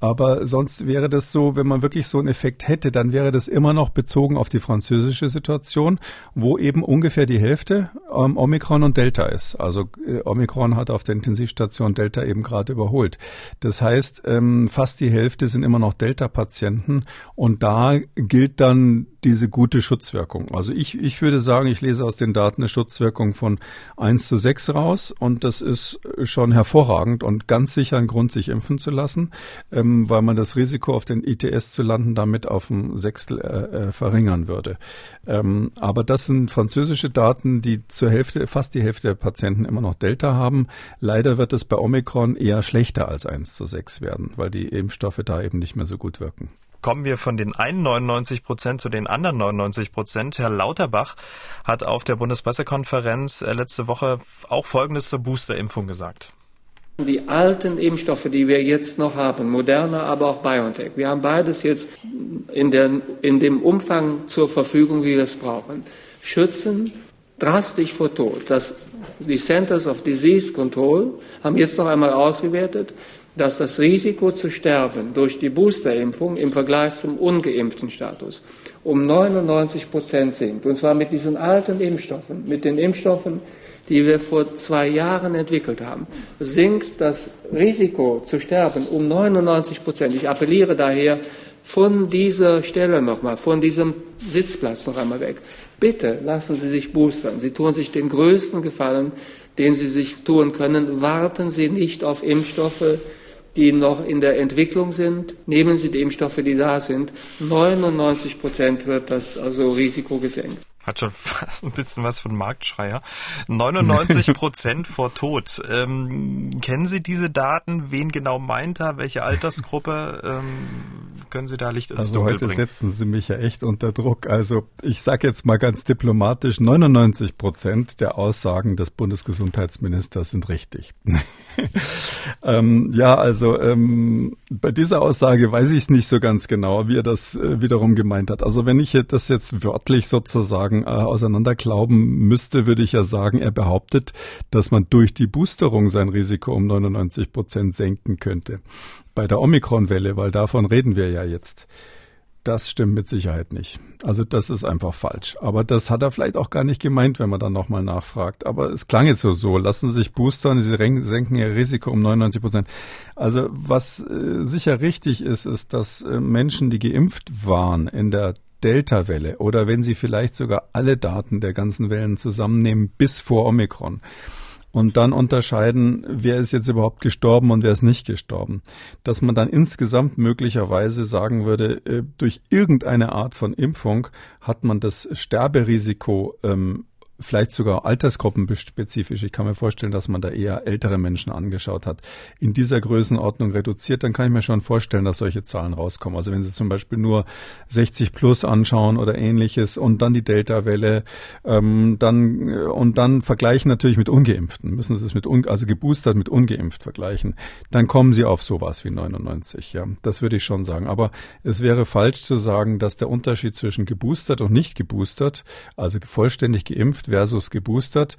Aber sonst wäre das so, wenn man wirklich so einen Effekt hätte, dann wäre das immer noch bezogen auf die französische Situation, wo eben ungefähr die Hälfte ähm, Omikron und Delta ist. Also äh, Omikron hat auf der Intensivstation Delta eben gerade überholt. Das heißt, ähm, fast die Hälfte sind immer noch Delta-Patienten und da gilt dann diese gute Schutzwirkung. Also ich, ich würde sagen, ich lese aus den Daten eine Schutzwirkung von 1 zu 6 raus und das ist schon hervorragend und ganz sicher ein Grund, sich impfen zu lassen. Ähm, weil man das Risiko auf den ITS zu landen damit auf ein Sechstel äh, äh, verringern würde. Ähm, aber das sind französische Daten, die zur Hälfte, fast die Hälfte der Patienten immer noch Delta haben. Leider wird es bei Omikron eher schlechter als 1 zu 6 werden, weil die Impfstoffe da eben nicht mehr so gut wirken kommen wir von den einen 99 Prozent zu den anderen 99 Prozent. Herr Lauterbach hat auf der Bundespressekonferenz äh, letzte Woche auch Folgendes zur Boosterimpfung gesagt. Die alten Impfstoffe, die wir jetzt noch haben, Moderna, aber auch BioNTech, wir haben beides jetzt in, der, in dem Umfang zur Verfügung, wie wir es brauchen, schützen drastisch vor Tod. Das, die Centers of Disease Control haben jetzt noch einmal ausgewertet, dass das Risiko zu sterben durch die Boosterimpfung im Vergleich zum ungeimpften Status um 99 Prozent sinkt. Und zwar mit diesen alten Impfstoffen, mit den Impfstoffen, die wir vor zwei Jahren entwickelt haben, sinkt das Risiko zu sterben um 99 Prozent. Ich appelliere daher von dieser Stelle nochmal, von diesem Sitzplatz noch einmal weg. Bitte lassen Sie sich boostern. Sie tun sich den größten Gefallen, den Sie sich tun können. Warten Sie nicht auf Impfstoffe, die noch in der Entwicklung sind. Nehmen Sie die Impfstoffe, die da sind. 99 Prozent wird das also Risiko gesenkt. Hat schon fast ein bisschen was von Marktschreier. 99 Prozent vor Tod. Ähm, kennen Sie diese Daten? Wen genau meint er? Welche Altersgruppe? Ähm, können Sie da Licht ins also Dunkel heute bringen? setzen Sie mich ja echt unter Druck. Also ich sage jetzt mal ganz diplomatisch, 99 Prozent der Aussagen des Bundesgesundheitsministers sind richtig. ähm, ja, also ähm, bei dieser Aussage weiß ich es nicht so ganz genau, wie er das äh, wiederum gemeint hat. Also wenn ich das jetzt wörtlich sozusagen äh, auseinanderklauben müsste, würde ich ja sagen, er behauptet, dass man durch die Boosterung sein Risiko um 99 Prozent senken könnte bei der Omikron-Welle, weil davon reden wir ja jetzt. Das stimmt mit Sicherheit nicht. Also das ist einfach falsch. Aber das hat er vielleicht auch gar nicht gemeint, wenn man dann nochmal nachfragt. Aber es klang jetzt so so. Lassen sich boostern, Sie senken Ihr Risiko um 99 Prozent. Also was äh, sicher richtig ist, ist, dass äh, Menschen, die geimpft waren in der Delta-Welle oder wenn Sie vielleicht sogar alle Daten der ganzen Wellen zusammennehmen bis vor Omikron, und dann unterscheiden, wer ist jetzt überhaupt gestorben und wer ist nicht gestorben. Dass man dann insgesamt möglicherweise sagen würde, äh, durch irgendeine Art von Impfung hat man das Sterberisiko ähm, vielleicht sogar altersgruppenspezifisch. Ich kann mir vorstellen, dass man da eher ältere Menschen angeschaut hat. In dieser Größenordnung reduziert, dann kann ich mir schon vorstellen, dass solche Zahlen rauskommen. Also wenn Sie zum Beispiel nur 60 plus anschauen oder ähnliches und dann die Delta-Welle, ähm, dann äh, und dann vergleichen natürlich mit Ungeimpften, müssen Sie es mit un, also geboostert mit ungeimpft vergleichen, dann kommen Sie auf sowas wie 99. Ja, das würde ich schon sagen. Aber es wäre falsch zu sagen, dass der Unterschied zwischen geboostert und nicht geboostert, also vollständig geimpft versus geboostert,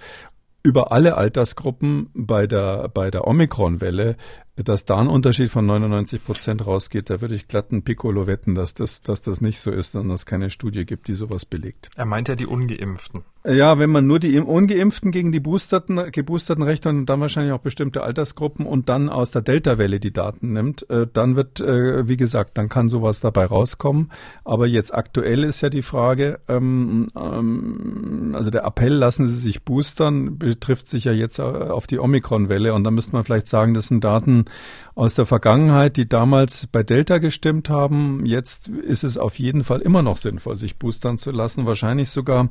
über alle Altersgruppen bei der, bei der Omikron-Welle dass da ein Unterschied von 99 Prozent rausgeht, da würde ich glatt Piccolo wetten, dass das, dass das nicht so ist und dass es keine Studie gibt, die sowas belegt. Er meint ja die Ungeimpften. Ja, wenn man nur die Ungeimpften gegen die Boosterten, Geboosterten rechnet und dann wahrscheinlich auch bestimmte Altersgruppen und dann aus der Delta-Welle die Daten nimmt, äh, dann wird, äh, wie gesagt, dann kann sowas dabei rauskommen. Aber jetzt aktuell ist ja die Frage, ähm, ähm, also der Appell, lassen Sie sich boostern, betrifft sich ja jetzt auf die Omikron-Welle und da müsste man vielleicht sagen, das sind Daten, aus der Vergangenheit, die damals bei Delta gestimmt haben. Jetzt ist es auf jeden Fall immer noch sinnvoll, sich boostern zu lassen. Wahrscheinlich sogar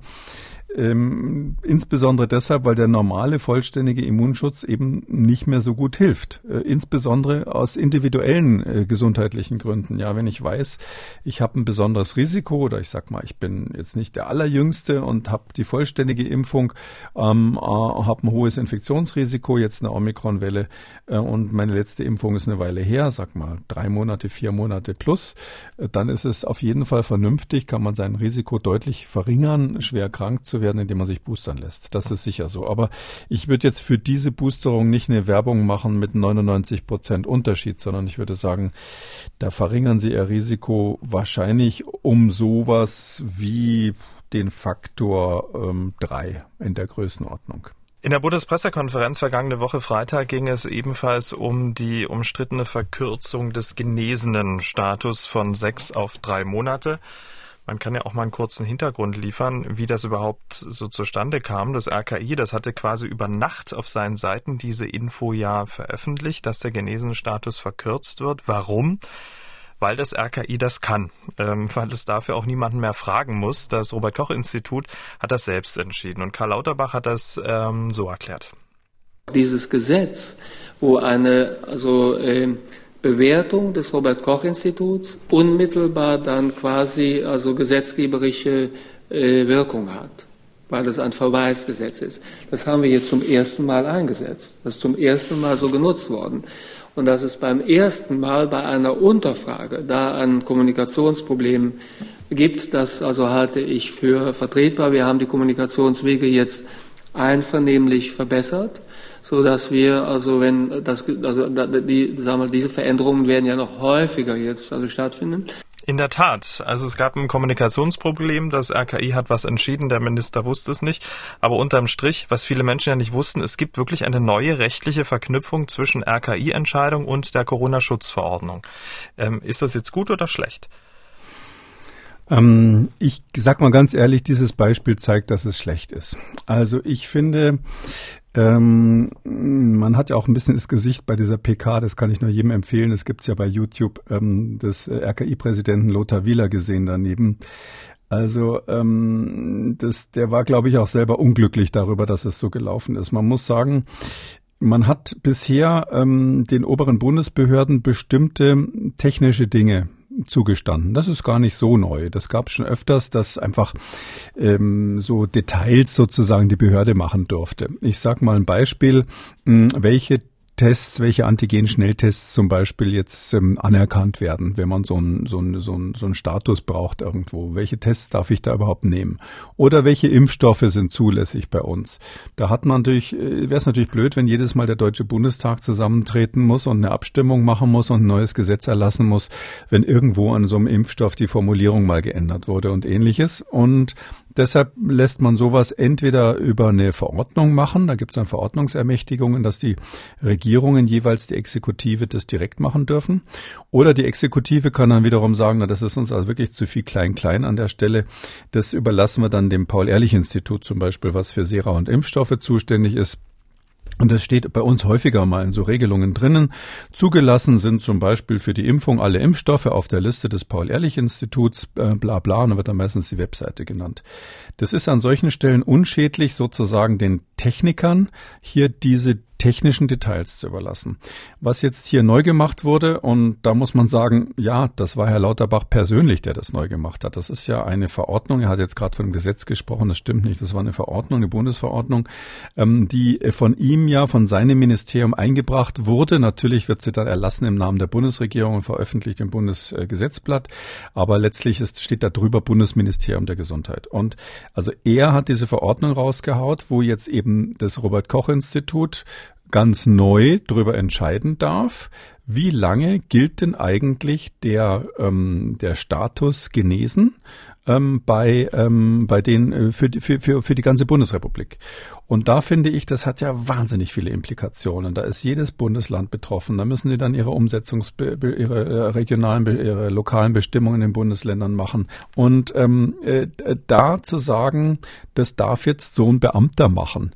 ähm, insbesondere deshalb, weil der normale vollständige Immunschutz eben nicht mehr so gut hilft. Äh, insbesondere aus individuellen äh, gesundheitlichen Gründen. Ja, wenn ich weiß, ich habe ein besonderes Risiko oder ich sag mal, ich bin jetzt nicht der allerjüngste und habe die vollständige Impfung, ähm, äh, habe ein hohes Infektionsrisiko, jetzt eine Omikronwelle äh, und meine letzte Impfung ist eine Weile her, sag mal drei Monate, vier Monate plus, äh, dann ist es auf jeden Fall vernünftig, kann man sein Risiko deutlich verringern, schwer krank zu werden werden, indem man sich boostern lässt. Das ist sicher so. Aber ich würde jetzt für diese Boosterung nicht eine Werbung machen mit 99 Prozent Unterschied, sondern ich würde sagen, da verringern Sie Ihr Risiko wahrscheinlich um sowas wie den Faktor ähm, drei in der Größenordnung. In der Bundespressekonferenz vergangene Woche Freitag ging es ebenfalls um die umstrittene Verkürzung des genesenen Status von sechs auf drei Monate. Man kann ja auch mal einen kurzen Hintergrund liefern, wie das überhaupt so zustande kam. Das RKI, das hatte quasi über Nacht auf seinen Seiten diese Info ja veröffentlicht, dass der Genesenstatus verkürzt wird. Warum? weil das RKI das kann, ähm, weil es dafür auch niemanden mehr fragen muss. Das Robert Koch Institut hat das selbst entschieden und Karl Lauterbach hat das ähm, so erklärt. Dieses Gesetz, wo eine also äh, Bewertung des Robert Koch Instituts unmittelbar dann quasi also gesetzgeberische äh, Wirkung hat, weil es ein Verweisgesetz ist. Das haben wir jetzt zum ersten Mal eingesetzt. Das ist zum ersten Mal so genutzt worden. Und dass es beim ersten Mal bei einer Unterfrage da ein Kommunikationsproblem gibt, das also halte ich für vertretbar. Wir haben die Kommunikationswege jetzt einvernehmlich verbessert so dass wir also wenn das also die sagen wir, diese Veränderungen werden ja noch häufiger jetzt also stattfinden. In der Tat. Also es gab ein Kommunikationsproblem. Das RKI hat was entschieden. Der Minister wusste es nicht. Aber unterm Strich, was viele Menschen ja nicht wussten, es gibt wirklich eine neue rechtliche Verknüpfung zwischen RKI-Entscheidung und der Corona-Schutzverordnung. Ähm, ist das jetzt gut oder schlecht? Ähm, ich sag mal ganz ehrlich, dieses Beispiel zeigt, dass es schlecht ist. Also ich finde, ähm, man hat ja auch ein bisschen das Gesicht bei dieser PK, das kann ich nur jedem empfehlen. Es gibt's ja bei YouTube ähm, des äh, RKI-Präsidenten Lothar Wieler gesehen daneben. Also ähm, das, der war, glaube ich, auch selber unglücklich darüber, dass es so gelaufen ist. Man muss sagen, man hat bisher ähm, den oberen Bundesbehörden bestimmte technische Dinge zugestanden. Das ist gar nicht so neu. Das gab es schon öfters, dass einfach ähm, so Details sozusagen die Behörde machen durfte. Ich sage mal ein Beispiel, mh, welche Tests, welche Antigen-Schnelltests zum Beispiel jetzt ähm, anerkannt werden, wenn man so einen so so ein, so ein Status braucht irgendwo. Welche Tests darf ich da überhaupt nehmen? Oder welche Impfstoffe sind zulässig bei uns? Da hat man natürlich, äh, wäre es natürlich blöd, wenn jedes Mal der Deutsche Bundestag zusammentreten muss und eine Abstimmung machen muss und ein neues Gesetz erlassen muss, wenn irgendwo an so einem Impfstoff die Formulierung mal geändert wurde und ähnliches. Und Deshalb lässt man sowas entweder über eine Verordnung machen, da gibt es dann Verordnungsermächtigungen, dass die Regierungen jeweils die Exekutive das direkt machen dürfen. Oder die Exekutive kann dann wiederum sagen, na, das ist uns also wirklich zu viel Klein-Klein an der Stelle. Das überlassen wir dann dem Paul-Ehrlich-Institut zum Beispiel, was für Sera und Impfstoffe zuständig ist. Und das steht bei uns häufiger mal in so Regelungen drinnen. Zugelassen sind zum Beispiel für die Impfung alle Impfstoffe auf der Liste des Paul-Ehrlich-Instituts, äh, bla bla, und dann wird dann meistens die Webseite genannt. Das ist an solchen Stellen unschädlich, sozusagen den Technikern hier diese technischen Details zu überlassen. Was jetzt hier neu gemacht wurde, und da muss man sagen, ja, das war Herr Lauterbach persönlich, der das neu gemacht hat. Das ist ja eine Verordnung, er hat jetzt gerade von dem Gesetz gesprochen, das stimmt nicht, das war eine Verordnung, eine Bundesverordnung, ähm, die von ihm ja, von seinem Ministerium eingebracht wurde. Natürlich wird sie dann erlassen im Namen der Bundesregierung und veröffentlicht im Bundesgesetzblatt, aber letztlich ist, steht da drüber Bundesministerium der Gesundheit. Und also er hat diese Verordnung rausgehaut, wo jetzt eben das Robert Koch Institut ganz neu darüber entscheiden darf, wie lange gilt denn eigentlich der, ähm, der Status genesen ähm, bei, ähm, bei den, äh, für, für, für, für die ganze Bundesrepublik. Und da finde ich, das hat ja wahnsinnig viele Implikationen. Da ist jedes Bundesland betroffen. Da müssen die dann ihre Umsetzungs, ihre äh, regionalen, ihre lokalen Bestimmungen in den Bundesländern machen. Und ähm, äh, da zu sagen, das darf jetzt so ein Beamter machen.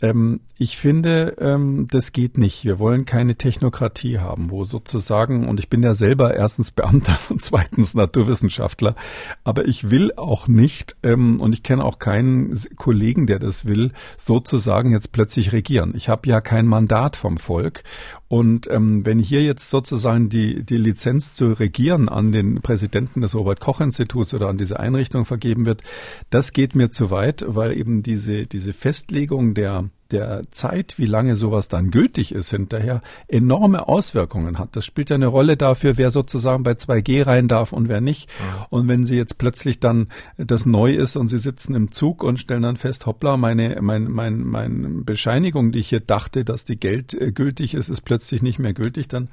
Ähm, ich finde, ähm, das geht nicht. Wir wollen keine Technokratie haben, wo sozusagen, und ich bin ja selber erstens Beamter und zweitens Naturwissenschaftler, aber ich will auch nicht, ähm, und ich kenne auch keinen Kollegen, der das will, sozusagen jetzt plötzlich regieren. Ich habe ja kein Mandat vom Volk. Und ähm, wenn hier jetzt sozusagen die, die Lizenz zu regieren an den Präsidenten des Robert-Koch-Instituts oder an diese Einrichtung vergeben wird, das geht mir zu weit, weil eben diese, diese Festlegung der der Zeit, wie lange sowas dann gültig ist, hinterher enorme Auswirkungen hat. Das spielt ja eine Rolle dafür, wer sozusagen bei 2G rein darf und wer nicht. Ja. Und wenn Sie jetzt plötzlich dann das neu ist und Sie sitzen im Zug und stellen dann fest, hoppla, meine, mein, mein, meine Bescheinigung, die ich hier dachte, dass die Geld gültig ist, ist plötzlich nicht mehr gültig, dann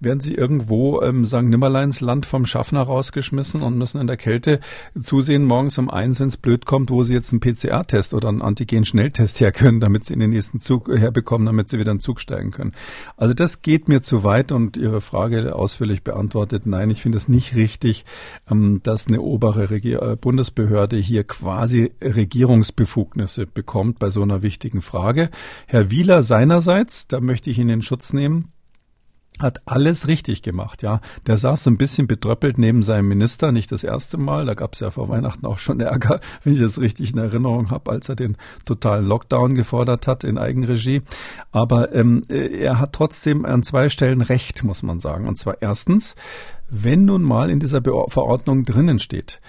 werden Sie irgendwo im St. Nimmerleins Land vom Schaffner rausgeschmissen und müssen in der Kälte zusehen, morgens um eins, wenn es blöd kommt, wo Sie jetzt einen PCR-Test oder einen Antigen-Schnelltest her können, damit Sie in den nächsten Zug herbekommen, damit sie wieder in den Zug steigen können. Also das geht mir zu weit und Ihre Frage ausführlich beantwortet. Nein, ich finde es nicht richtig, ähm, dass eine obere Regier äh, Bundesbehörde hier quasi Regierungsbefugnisse bekommt bei so einer wichtigen Frage. Herr Wieler seinerseits, da möchte ich ihn in Schutz nehmen, hat alles richtig gemacht, ja. Der saß so ein bisschen betröppelt neben seinem Minister, nicht das erste Mal. Da gab es ja vor Weihnachten auch schon Ärger, wenn ich das richtig in Erinnerung habe, als er den totalen Lockdown gefordert hat in Eigenregie. Aber ähm, er hat trotzdem an zwei Stellen recht, muss man sagen. Und zwar erstens, wenn nun mal in dieser Verordnung drinnen steht,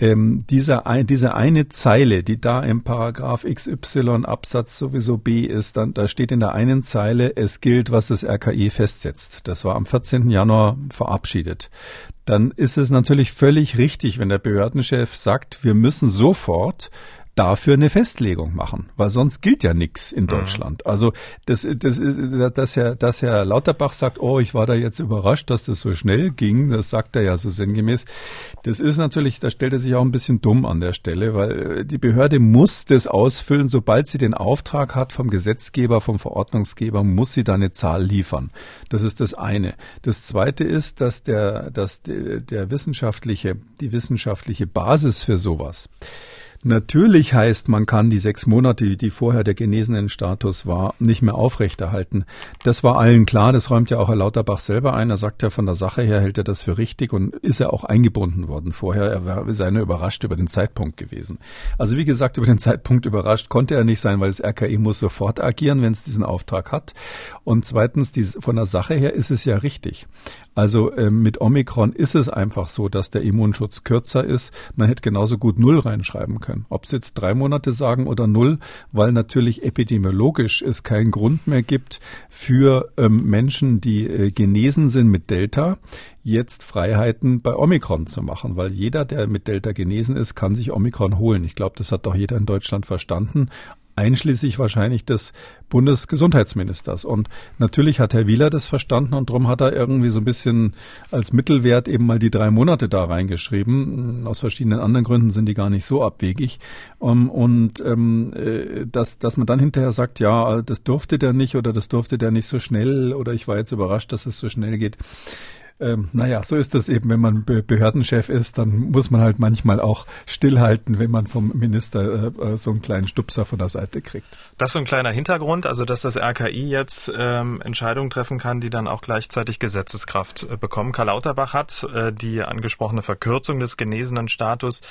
ähm, diese, diese eine Zeile, die da im Paragraph XY Absatz sowieso B ist, dann, da steht in der einen Zeile, es gilt, was das RKI festsetzt. Das war am 14. Januar verabschiedet. Dann ist es natürlich völlig richtig, wenn der Behördenchef sagt, wir müssen sofort dafür eine Festlegung machen, weil sonst gilt ja nichts in mhm. Deutschland. Also das, das ist, dass Herr, dass Herr Lauterbach sagt, oh, ich war da jetzt überrascht, dass das so schnell ging, das sagt er ja so sinngemäß. Das ist natürlich, da stellt er sich auch ein bisschen dumm an der Stelle, weil äh, die Behörde muss das ausfüllen, sobald sie den Auftrag hat vom Gesetzgeber, vom Verordnungsgeber, muss sie da eine Zahl liefern. Das ist das eine. Das zweite ist, dass der, dass der, der wissenschaftliche, die wissenschaftliche Basis für sowas Natürlich heißt, man kann die sechs Monate, die vorher der genesenen Status war, nicht mehr aufrechterhalten. Das war allen klar, das räumt ja auch Herr Lauterbach selber ein. Er sagt ja von der Sache her, hält er das für richtig und ist er auch eingebunden worden vorher. Er war seine überrascht über den Zeitpunkt gewesen. Also wie gesagt, über den Zeitpunkt überrascht konnte er nicht sein, weil das RKI muss sofort agieren, wenn es diesen Auftrag hat. Und zweitens, die, von der Sache her ist es ja richtig. Also äh, mit Omikron ist es einfach so, dass der Immunschutz kürzer ist. Man hätte genauso gut Null reinschreiben können. Ob sie jetzt drei Monate sagen oder Null, weil natürlich epidemiologisch es keinen Grund mehr gibt für ähm, Menschen, die äh, genesen sind mit Delta, jetzt Freiheiten bei Omikron zu machen, weil jeder, der mit Delta genesen ist, kann sich Omikron holen. Ich glaube, das hat doch jeder in Deutschland verstanden einschließlich wahrscheinlich des Bundesgesundheitsministers. Und natürlich hat Herr Wieler das verstanden und darum hat er irgendwie so ein bisschen als Mittelwert eben mal die drei Monate da reingeschrieben. Aus verschiedenen anderen Gründen sind die gar nicht so abwegig. Um, und ähm, äh, dass, dass man dann hinterher sagt, ja, das durfte der nicht oder das durfte der nicht so schnell oder ich war jetzt überrascht, dass es so schnell geht. Ähm, naja, so ist das eben, wenn man Be Behördenchef ist, dann muss man halt manchmal auch stillhalten, wenn man vom Minister äh, äh, so einen kleinen Stupser von der Seite kriegt. Das ist so ein kleiner Hintergrund, also dass das RKI jetzt ähm, Entscheidungen treffen kann, die dann auch gleichzeitig Gesetzeskraft äh, bekommen. Karl Lauterbach hat äh, die angesprochene Verkürzung des genesenen Status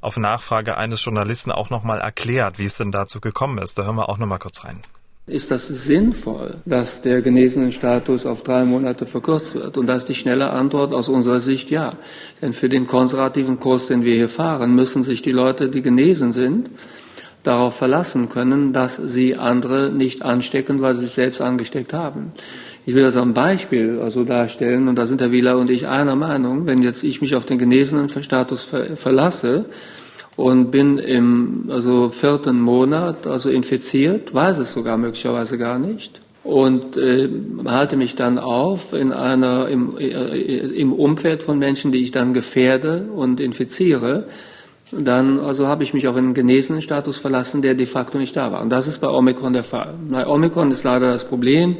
auf Nachfrage eines Journalisten auch nochmal erklärt, wie es denn dazu gekommen ist. Da hören wir auch nochmal kurz rein. Ist das sinnvoll, dass der genesenen Status auf drei Monate verkürzt wird? Und da ist die schnelle Antwort aus unserer Sicht ja. Denn für den konservativen Kurs, den wir hier fahren, müssen sich die Leute, die genesen sind, darauf verlassen können, dass sie andere nicht anstecken, weil sie sich selbst angesteckt haben. Ich will das am Beispiel also darstellen, und da sind Herr Wieler und ich einer Meinung, wenn jetzt ich mich auf den genesenen Status ver verlasse, und bin im also vierten Monat also infiziert, weiß es sogar möglicherweise gar nicht und äh, halte mich dann auf in einer im, äh, im Umfeld von Menschen, die ich dann gefährde und infiziere. Dann also habe ich mich auf einen genesenen Status verlassen, der de facto nicht da war. Und das ist bei Omikron der Fall. Bei Omikron ist leider das Problem,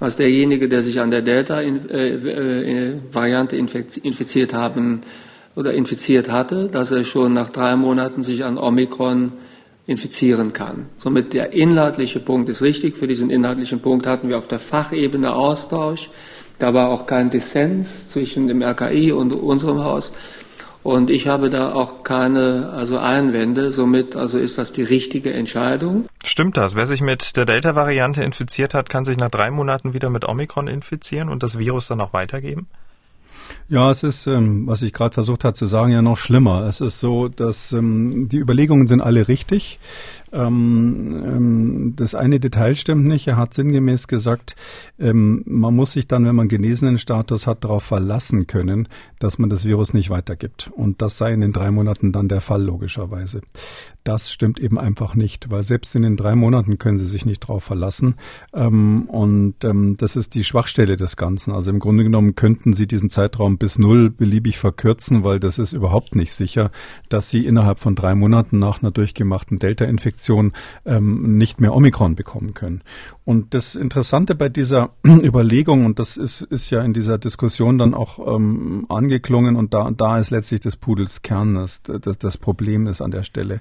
dass derjenige, der sich an der Delta-Variante äh, äh, infiziert haben oder infiziert hatte, dass er schon nach drei Monaten sich an Omikron infizieren kann. Somit der inhaltliche Punkt ist richtig. Für diesen inhaltlichen Punkt hatten wir auf der Fachebene Austausch. Da war auch kein Dissens zwischen dem RKI und unserem Haus. Und ich habe da auch keine also Einwände. Somit also ist das die richtige Entscheidung. Stimmt das? Wer sich mit der Delta-Variante infiziert hat, kann sich nach drei Monaten wieder mit Omikron infizieren und das Virus dann auch weitergeben? Ja, es ist, ähm, was ich gerade versucht habe zu sagen, ja noch schlimmer. Es ist so, dass ähm, die Überlegungen sind alle richtig. Ähm, ähm, das eine Detail stimmt nicht. Er hat sinngemäß gesagt, ähm, man muss sich dann, wenn man genesenen Status hat, darauf verlassen können, dass man das Virus nicht weitergibt. Und das sei in den drei Monaten dann der Fall, logischerweise. Das stimmt eben einfach nicht, weil selbst in den drei Monaten können Sie sich nicht darauf verlassen. Ähm, und ähm, das ist die Schwachstelle des Ganzen. Also im Grunde genommen könnten Sie diesen Zeitraum bis null beliebig verkürzen, weil das ist überhaupt nicht sicher, dass Sie innerhalb von drei Monaten nach einer durchgemachten Delta-Infektion ähm, nicht mehr Omikron bekommen können. Und das Interessante bei dieser Überlegung, und das ist, ist ja in dieser Diskussion dann auch ähm, angeklungen, und da, da ist letztlich des Pudels Kern, das, das, das Problem ist an der Stelle.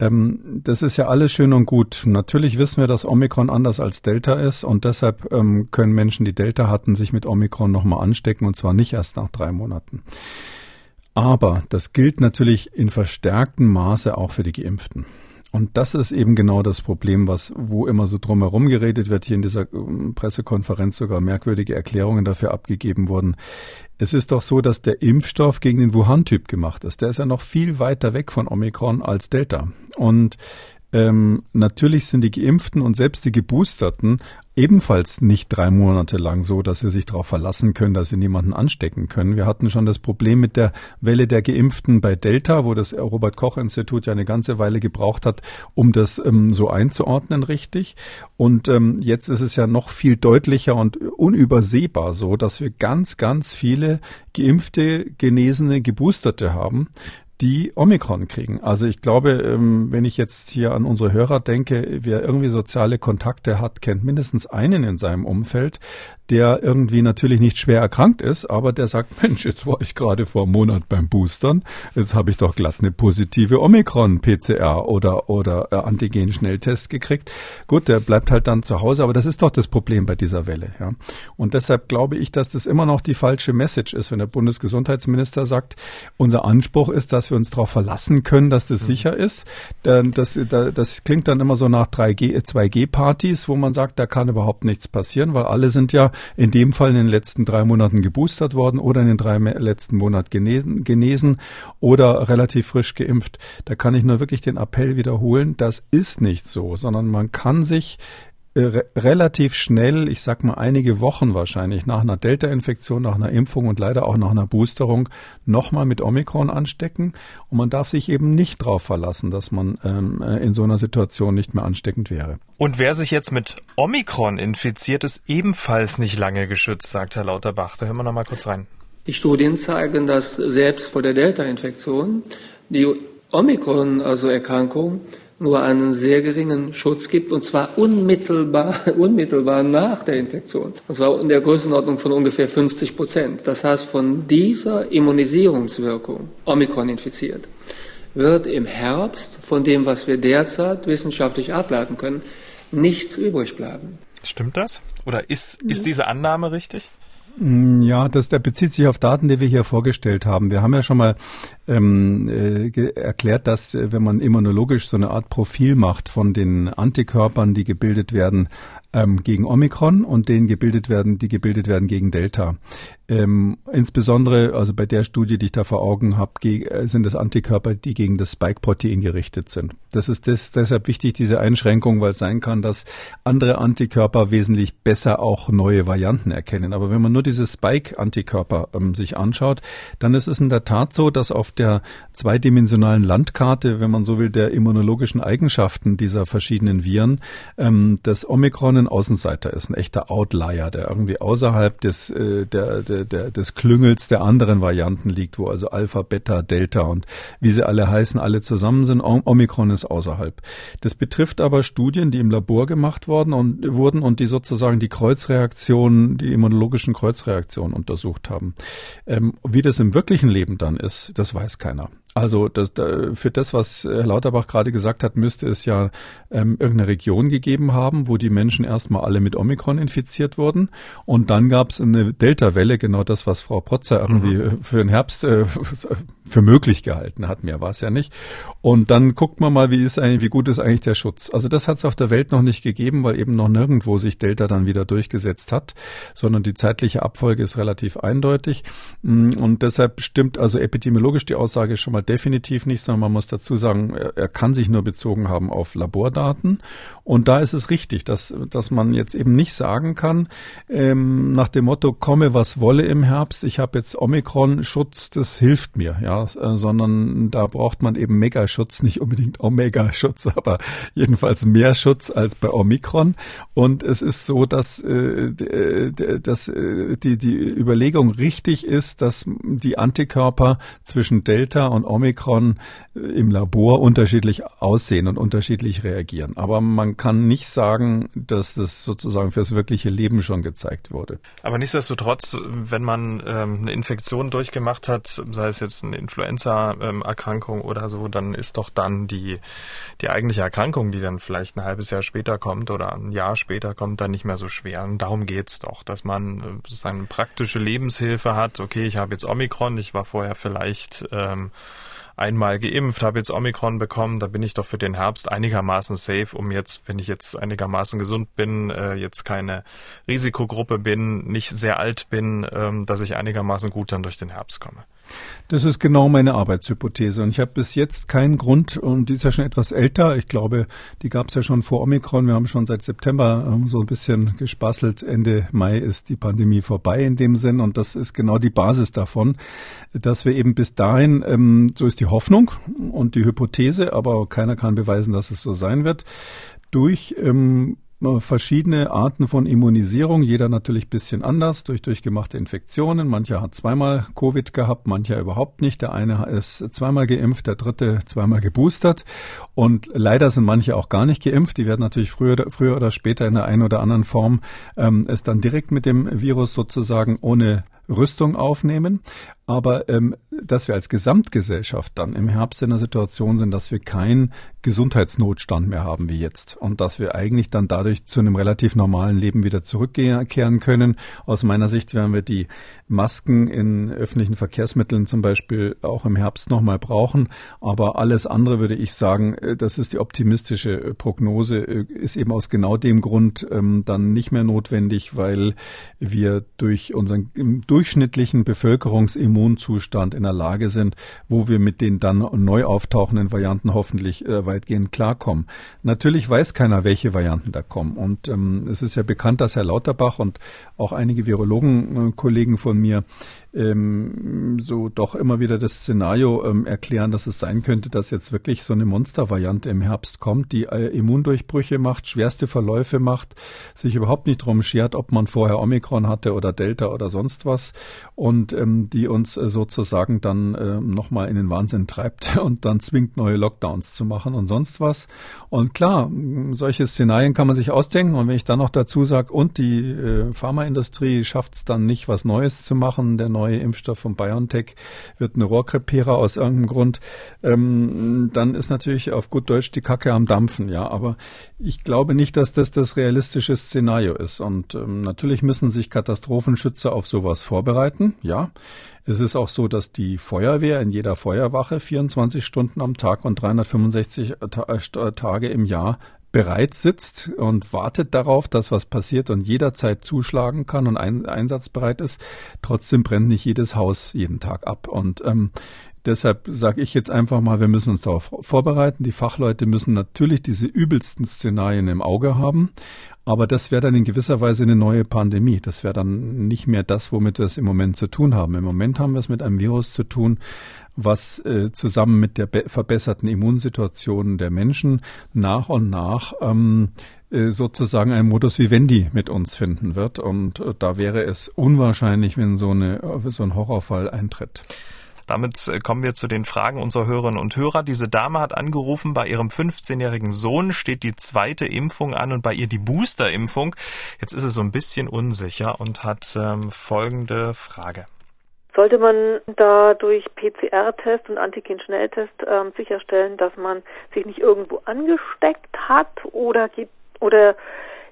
Ähm, das ist ja alles schön und gut. Natürlich wissen wir, dass Omikron anders als Delta ist und deshalb ähm, können Menschen, die Delta hatten, sich mit Omikron nochmal anstecken und zwar nicht erst nach drei Monaten. Aber das gilt natürlich in verstärktem Maße auch für die Geimpften. Und das ist eben genau das Problem, was, wo immer so drumherum geredet wird. Hier in dieser ähm, Pressekonferenz sogar merkwürdige Erklärungen dafür abgegeben wurden. Es ist doch so, dass der Impfstoff gegen den Wuhan-Typ gemacht ist. Der ist ja noch viel weiter weg von Omikron als Delta. Und ähm, natürlich sind die Geimpften und selbst die Geboosterten ebenfalls nicht drei Monate lang so, dass sie sich darauf verlassen können, dass sie niemanden anstecken können. Wir hatten schon das Problem mit der Welle der Geimpften bei Delta, wo das Robert Koch Institut ja eine ganze Weile gebraucht hat, um das ähm, so einzuordnen richtig. Und ähm, jetzt ist es ja noch viel deutlicher und unübersehbar so, dass wir ganz, ganz viele geimpfte, genesene, geboosterte haben, die Omikron kriegen. Also ich glaube, ähm, wenn ich jetzt hier an unsere Hörer denke, wer irgendwie soziale Kontakte hat, kennt mindestens einen in seinem Umfeld, der irgendwie natürlich nicht schwer erkrankt ist, aber der sagt, Mensch, jetzt war ich gerade vor einem Monat beim Boostern, jetzt habe ich doch glatt eine positive Omikron-PCR oder, oder äh, Antigen-Schnelltest gekriegt. Gut, der bleibt halt dann zu Hause, aber das ist doch das Problem bei dieser Welle. Ja. Und deshalb glaube ich, dass das immer noch die falsche Message ist, wenn der Bundesgesundheitsminister sagt, unser Anspruch ist, dass wir uns darauf verlassen können, dass das mhm. sicher ist. Das, das klingt dann immer so nach 3G, 2G-Partys, wo man sagt, da kann überhaupt nichts passieren, weil alle sind ja in dem Fall in den letzten drei Monaten geboostert worden oder in den drei letzten Monaten genesen, genesen oder relativ frisch geimpft. Da kann ich nur wirklich den Appell wiederholen, das ist nicht so, sondern man kann sich äh, relativ schnell, ich sag mal einige Wochen wahrscheinlich, nach einer Delta-Infektion, nach einer Impfung und leider auch nach einer Boosterung nochmal mit Omikron anstecken. Und man darf sich eben nicht darauf verlassen, dass man ähm, äh, in so einer Situation nicht mehr ansteckend wäre. Und wer sich jetzt mit Omikron infiziert, ist ebenfalls nicht lange geschützt, sagt Herr Lauterbach. Da hören wir noch mal kurz rein. Die Studien zeigen, dass selbst vor der Delta-Infektion die Omikron, also Erkrankung, nur einen sehr geringen Schutz gibt, und zwar unmittelbar, unmittelbar nach der Infektion. Und zwar in der Größenordnung von ungefähr 50 Prozent. Das heißt, von dieser Immunisierungswirkung, Omikron infiziert, wird im Herbst von dem, was wir derzeit wissenschaftlich ableiten können, nichts übrig bleiben. Stimmt das? Oder ist, ist diese Annahme richtig? Mm, ja, das der bezieht sich auf Daten, die wir hier vorgestellt haben. Wir haben ja schon mal ähm, äh, erklärt, dass äh, wenn man immunologisch so eine Art Profil macht von den Antikörpern, die gebildet werden ähm, gegen Omikron und denen gebildet werden, die gebildet werden gegen Delta. Ähm, insbesondere, also bei der Studie, die ich da vor Augen habe, äh, sind es Antikörper, die gegen das Spike-Protein gerichtet sind. Das ist des, deshalb wichtig, diese Einschränkung, weil es sein kann, dass andere Antikörper wesentlich besser auch neue Varianten erkennen. Aber wenn man nur diese Spike-Antikörper ähm, sich anschaut, dann ist es in der Tat so, dass auf der zweidimensionalen Landkarte, wenn man so will, der immunologischen Eigenschaften dieser verschiedenen Viren, ähm, das Omikron ein Außenseiter ist, ein echter Outlier, der irgendwie außerhalb des, äh, der, der, der, des Klüngels der anderen Varianten liegt, wo also Alpha, Beta, Delta und wie sie alle heißen, alle zusammen sind. Omikron ist außerhalb. Das betrifft aber Studien, die im Labor gemacht worden und, wurden und die sozusagen die Kreuzreaktionen, die immunologischen Kreuzreaktionen untersucht haben. Ähm, wie das im wirklichen Leben dann ist, das weiß keiner. Also das, für das, was Herr Lauterbach gerade gesagt hat, müsste es ja ähm, irgendeine Region gegeben haben, wo die Menschen erstmal alle mit Omikron infiziert wurden. Und dann gab es eine Delta-Welle, genau das, was Frau Protzer irgendwie mhm. für den Herbst äh, für möglich gehalten hat. Mehr war es ja nicht. Und dann guckt man mal, wie ist eigentlich, wie gut ist eigentlich der Schutz. Also das hat es auf der Welt noch nicht gegeben, weil eben noch nirgendwo sich Delta dann wieder durchgesetzt hat, sondern die zeitliche Abfolge ist relativ eindeutig. Mm, und deshalb stimmt also epidemiologisch die Aussage schon mal definitiv nicht, sondern man muss dazu sagen, er, er, kann sich nur bezogen haben auf Labordaten. Und da ist es richtig, dass, dass man jetzt eben nicht sagen kann, ähm, nach dem Motto, komme was wolle im Herbst, ich habe jetzt Omikron-Schutz, das hilft mir, ja, äh, sondern da braucht man eben Megaschutz, nicht unbedingt Omega-Schutz, aber jedenfalls mehr Schutz als bei Omikron. Und es ist so, dass, äh, dass äh, die, die Überlegung richtig ist, dass die Antikörper zwischen Delta und Omikron äh, im Labor unterschiedlich aussehen und unterschiedlich reagieren. Aber man kann nicht sagen, dass das sozusagen fürs wirkliche Leben schon gezeigt wurde. Aber nichtsdestotrotz, wenn man ähm, eine Infektion durchgemacht hat, sei es jetzt eine Influenza-Erkrankung ähm, oder so, dann ist doch dann die, die eigentliche Erkrankung, die dann vielleicht ein halbes Jahr später kommt oder ein Jahr später kommt, dann nicht mehr so schwer. Und darum geht's doch, dass man äh, sozusagen praktische Lebenshilfe hat. Okay, ich habe jetzt Omikron, ich war vorher vielleicht ähm, einmal geimpft, habe jetzt Omikron bekommen, da bin ich doch für den Herbst einigermaßen safe, um jetzt, wenn ich jetzt einigermaßen gesund bin, äh, jetzt keine Risikogruppe bin, nicht sehr alt bin, ähm, dass ich einigermaßen gut dann durch den Herbst komme. Das ist genau meine Arbeitshypothese. Und ich habe bis jetzt keinen Grund, und die ist ja schon etwas älter. Ich glaube, die gab es ja schon vor Omikron. Wir haben schon seit September ähm, so ein bisschen gespasselt. Ende Mai ist die Pandemie vorbei in dem Sinn. Und das ist genau die Basis davon, dass wir eben bis dahin, ähm, so ist die Hoffnung und die Hypothese, aber keiner kann beweisen, dass es so sein wird, durch ähm, verschiedene Arten von Immunisierung, jeder natürlich bisschen anders durch durchgemachte Infektionen. Mancher hat zweimal Covid gehabt, mancher überhaupt nicht. Der eine ist zweimal geimpft, der dritte zweimal geboostert. Und leider sind manche auch gar nicht geimpft. Die werden natürlich früher, früher oder später in der einen oder anderen Form ähm, es dann direkt mit dem Virus sozusagen ohne Rüstung aufnehmen. Aber ähm, dass wir als Gesamtgesellschaft dann im Herbst in der Situation sind, dass wir keinen Gesundheitsnotstand mehr haben wie jetzt und dass wir eigentlich dann dadurch zu einem relativ normalen Leben wieder zurückkehren können. Aus meiner Sicht werden wir die Masken in öffentlichen Verkehrsmitteln zum Beispiel auch im Herbst nochmal brauchen. Aber alles andere würde ich sagen, äh, das ist die optimistische äh, Prognose, äh, ist eben aus genau dem Grund ähm, dann nicht mehr notwendig, weil wir durch unseren durchschnittlichen Bevölkerungsimmunzustand in der Lage sind, wo wir mit den dann neu auftauchenden Varianten hoffentlich äh, weitgehend klarkommen. Natürlich weiß keiner, welche Varianten da kommen. Und ähm, es ist ja bekannt, dass Herr Lauterbach und auch einige Virologen-Kollegen von mir ähm, so doch immer wieder das Szenario ähm, erklären, dass es sein könnte, dass jetzt wirklich so eine Monstervariante im Herbst kommt, die äh, Immundurchbrüche macht, schwerste Verläufe macht, sich überhaupt nicht drum schert, ob man vorher Omikron hatte oder Delta oder sonst was und ähm, die uns äh, sozusagen dann äh, nochmal in den Wahnsinn treibt und dann zwingt, neue Lockdowns zu machen und sonst was. Und klar, solche Szenarien kann man sich ausdenken und wenn ich dann noch dazu sage, und die äh, Pharmaindustrie schafft es dann nicht, was Neues zu machen, der neue Impfstoff von BioNTech wird ein Rohrkrepierer aus irgendeinem Grund, ähm, dann ist natürlich auf gut Deutsch die Kacke am Dampfen, ja. Aber ich glaube nicht, dass das das realistische Szenario ist. Und ähm, natürlich müssen sich Katastrophenschützer auf sowas vorbereiten, ja. Es ist auch so, dass die Feuerwehr in jeder Feuerwache 24 Stunden am Tag und 365 Tage im Jahr bereit sitzt und wartet darauf, dass was passiert und jederzeit zuschlagen kann und ein, einsatzbereit ist. Trotzdem brennt nicht jedes Haus jeden Tag ab. Und ähm, deshalb sage ich jetzt einfach mal, wir müssen uns darauf vorbereiten. Die Fachleute müssen natürlich diese übelsten Szenarien im Auge haben. Aber das wäre dann in gewisser Weise eine neue Pandemie. Das wäre dann nicht mehr das, womit wir es im Moment zu tun haben. Im Moment haben wir es mit einem Virus zu tun, was äh, zusammen mit der verbesserten Immunsituation der Menschen nach und nach ähm, äh, sozusagen ein Modus vivendi mit uns finden wird. Und äh, da wäre es unwahrscheinlich, wenn so, eine, so ein Horrorfall eintritt. Damit äh, kommen wir zu den Fragen unserer Hörerinnen und Hörer. Diese Dame hat angerufen, bei ihrem 15-jährigen Sohn steht die zweite Impfung an und bei ihr die Booster-Impfung. Jetzt ist es so ein bisschen unsicher und hat ähm, folgende Frage. Sollte man da durch PCR-Test und Antigen-Schnelltest ähm, sicherstellen, dass man sich nicht irgendwo angesteckt hat oder gibt, oder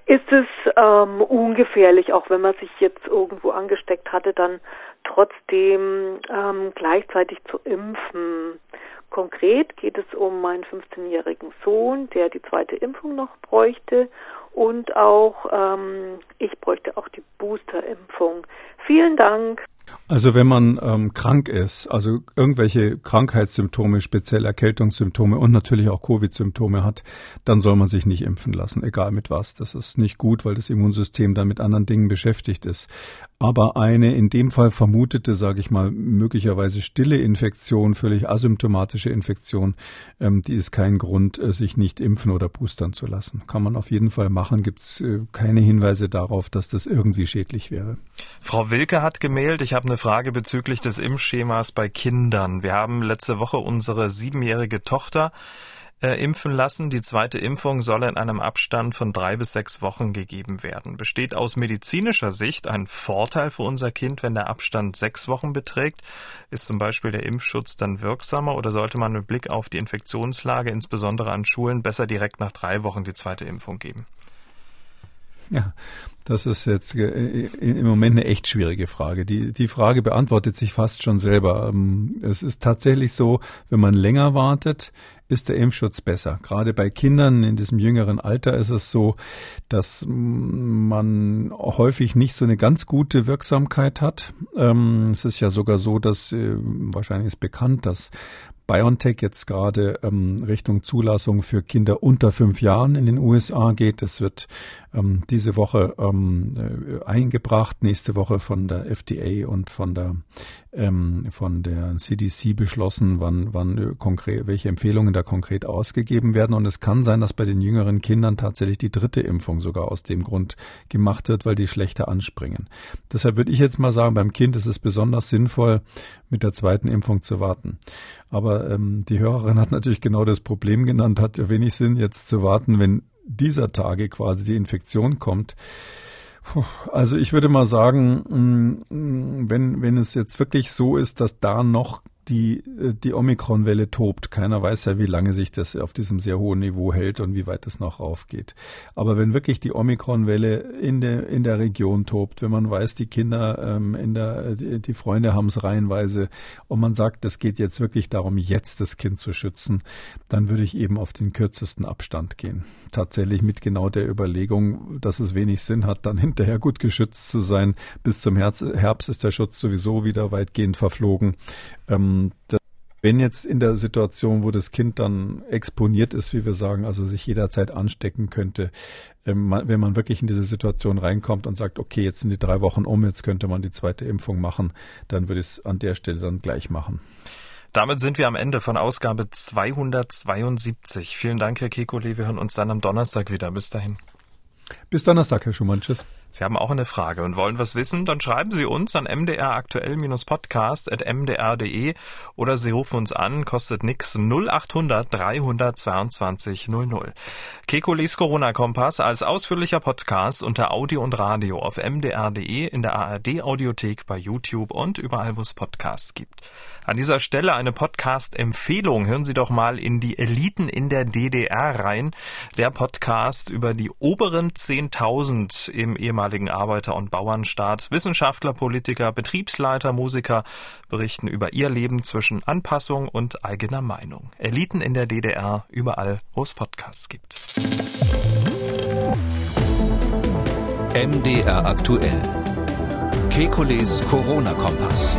ist es ähm, ungefährlich, auch wenn man sich jetzt irgendwo angesteckt hatte, dann trotzdem ähm, gleichzeitig zu impfen. Konkret geht es um meinen 15-jährigen Sohn, der die zweite Impfung noch bräuchte und auch ähm, ich bräuchte auch die Booster-Impfung. Vielen Dank. Also wenn man ähm, krank ist, also irgendwelche Krankheitssymptome, speziell Erkältungssymptome und natürlich auch Covid-Symptome hat, dann soll man sich nicht impfen lassen, egal mit was. Das ist nicht gut, weil das Immunsystem dann mit anderen Dingen beschäftigt ist. Aber eine in dem Fall vermutete, sage ich mal, möglicherweise stille Infektion, völlig asymptomatische Infektion, ähm, die ist kein Grund, äh, sich nicht impfen oder boostern zu lassen. Kann man auf jeden Fall machen. Gibt es äh, keine Hinweise darauf, dass das irgendwie schädlich wäre. Frau Wilke hat gemeldet, ich habe eine Frage bezüglich des Impfschemas bei Kindern. Wir haben letzte Woche unsere siebenjährige Tochter äh, impfen lassen. Die zweite Impfung soll in einem Abstand von drei bis sechs Wochen gegeben werden. Besteht aus medizinischer Sicht ein Vorteil für unser Kind, wenn der Abstand sechs Wochen beträgt? Ist zum Beispiel der Impfschutz dann wirksamer oder sollte man mit Blick auf die Infektionslage, insbesondere an Schulen, besser direkt nach drei Wochen die zweite Impfung geben? Ja, das ist jetzt im Moment eine echt schwierige Frage. Die, die Frage beantwortet sich fast schon selber. Ähm, es ist tatsächlich so, wenn man länger wartet, ist der Impfschutz besser. Gerade bei Kindern in diesem jüngeren Alter ist es so, dass man häufig nicht so eine ganz gute Wirksamkeit hat. Ähm, es ist ja sogar so, dass äh, wahrscheinlich ist bekannt, dass BioNTech jetzt gerade ähm, Richtung Zulassung für Kinder unter fünf Jahren in den USA geht. Das wird ähm, diese Woche ähm, äh, eingebracht, nächste Woche von der FDA und von der ähm, von der CDC beschlossen, wann wann äh, konkret welche Empfehlungen da konkret ausgegeben werden. Und es kann sein, dass bei den jüngeren Kindern tatsächlich die dritte Impfung sogar aus dem Grund gemacht wird, weil die schlechter anspringen. Deshalb würde ich jetzt mal sagen, beim Kind ist es besonders sinnvoll, mit der zweiten Impfung zu warten. Aber ähm, die Hörerin hat natürlich genau das Problem genannt, hat ja wenig Sinn, jetzt zu warten, wenn dieser Tage quasi die Infektion kommt. Also ich würde mal sagen, mm, mm, wenn, wenn es jetzt wirklich so ist, dass da noch die, äh, die Omikron-Welle tobt. Keiner weiß ja, wie lange sich das auf diesem sehr hohen Niveau hält und wie weit es noch raufgeht. Aber wenn wirklich die Omikron-Welle in der, in der Region tobt, wenn man weiß, die Kinder ähm, in der, die, die Freunde haben es reihenweise und man sagt, es geht jetzt wirklich darum, jetzt das Kind zu schützen, dann würde ich eben auf den kürzesten Abstand gehen. Tatsächlich mit genau der Überlegung, dass es wenig Sinn hat, dann hinterher gut geschützt zu sein. Bis zum Herbst ist der Schutz sowieso wieder weitgehend verflogen. Ähm, Wenn jetzt in der Situation, wo das Kind dann exponiert ist, wie wir sagen, also sich jederzeit anstecken könnte, ähm, wenn man wirklich in diese Situation reinkommt und sagt, okay, jetzt sind die drei Wochen um, jetzt könnte man die zweite Impfung machen, dann würde ich es an der Stelle dann gleich machen. Damit sind wir am Ende von Ausgabe 272. Vielen Dank, Herr Kekulé. Wir hören uns dann am Donnerstag wieder. Bis dahin. Bis Donnerstag, Herr Schumann. Tschüss. Sie haben auch eine Frage und wollen was wissen? Dann schreiben Sie uns an mdraktuell-podcast.mdr.de oder Sie rufen uns an, kostet nix 0800 322 00. Kekulis Corona-Kompass als ausführlicher Podcast unter Audio und Radio auf mdr.de, in der ARD-Audiothek, bei YouTube und überall, wo es Podcasts gibt. An dieser Stelle eine Podcast-Empfehlung. Hören Sie doch mal in die Eliten in der DDR rein. Der Podcast über die oberen 10.000 im ehemaligen Arbeiter- und Bauernstaat. Wissenschaftler, Politiker, Betriebsleiter, Musiker berichten über ihr Leben zwischen Anpassung und eigener Meinung. Eliten in der DDR, überall, wo es Podcasts gibt. MDR aktuell. Kekules Corona-Kompass.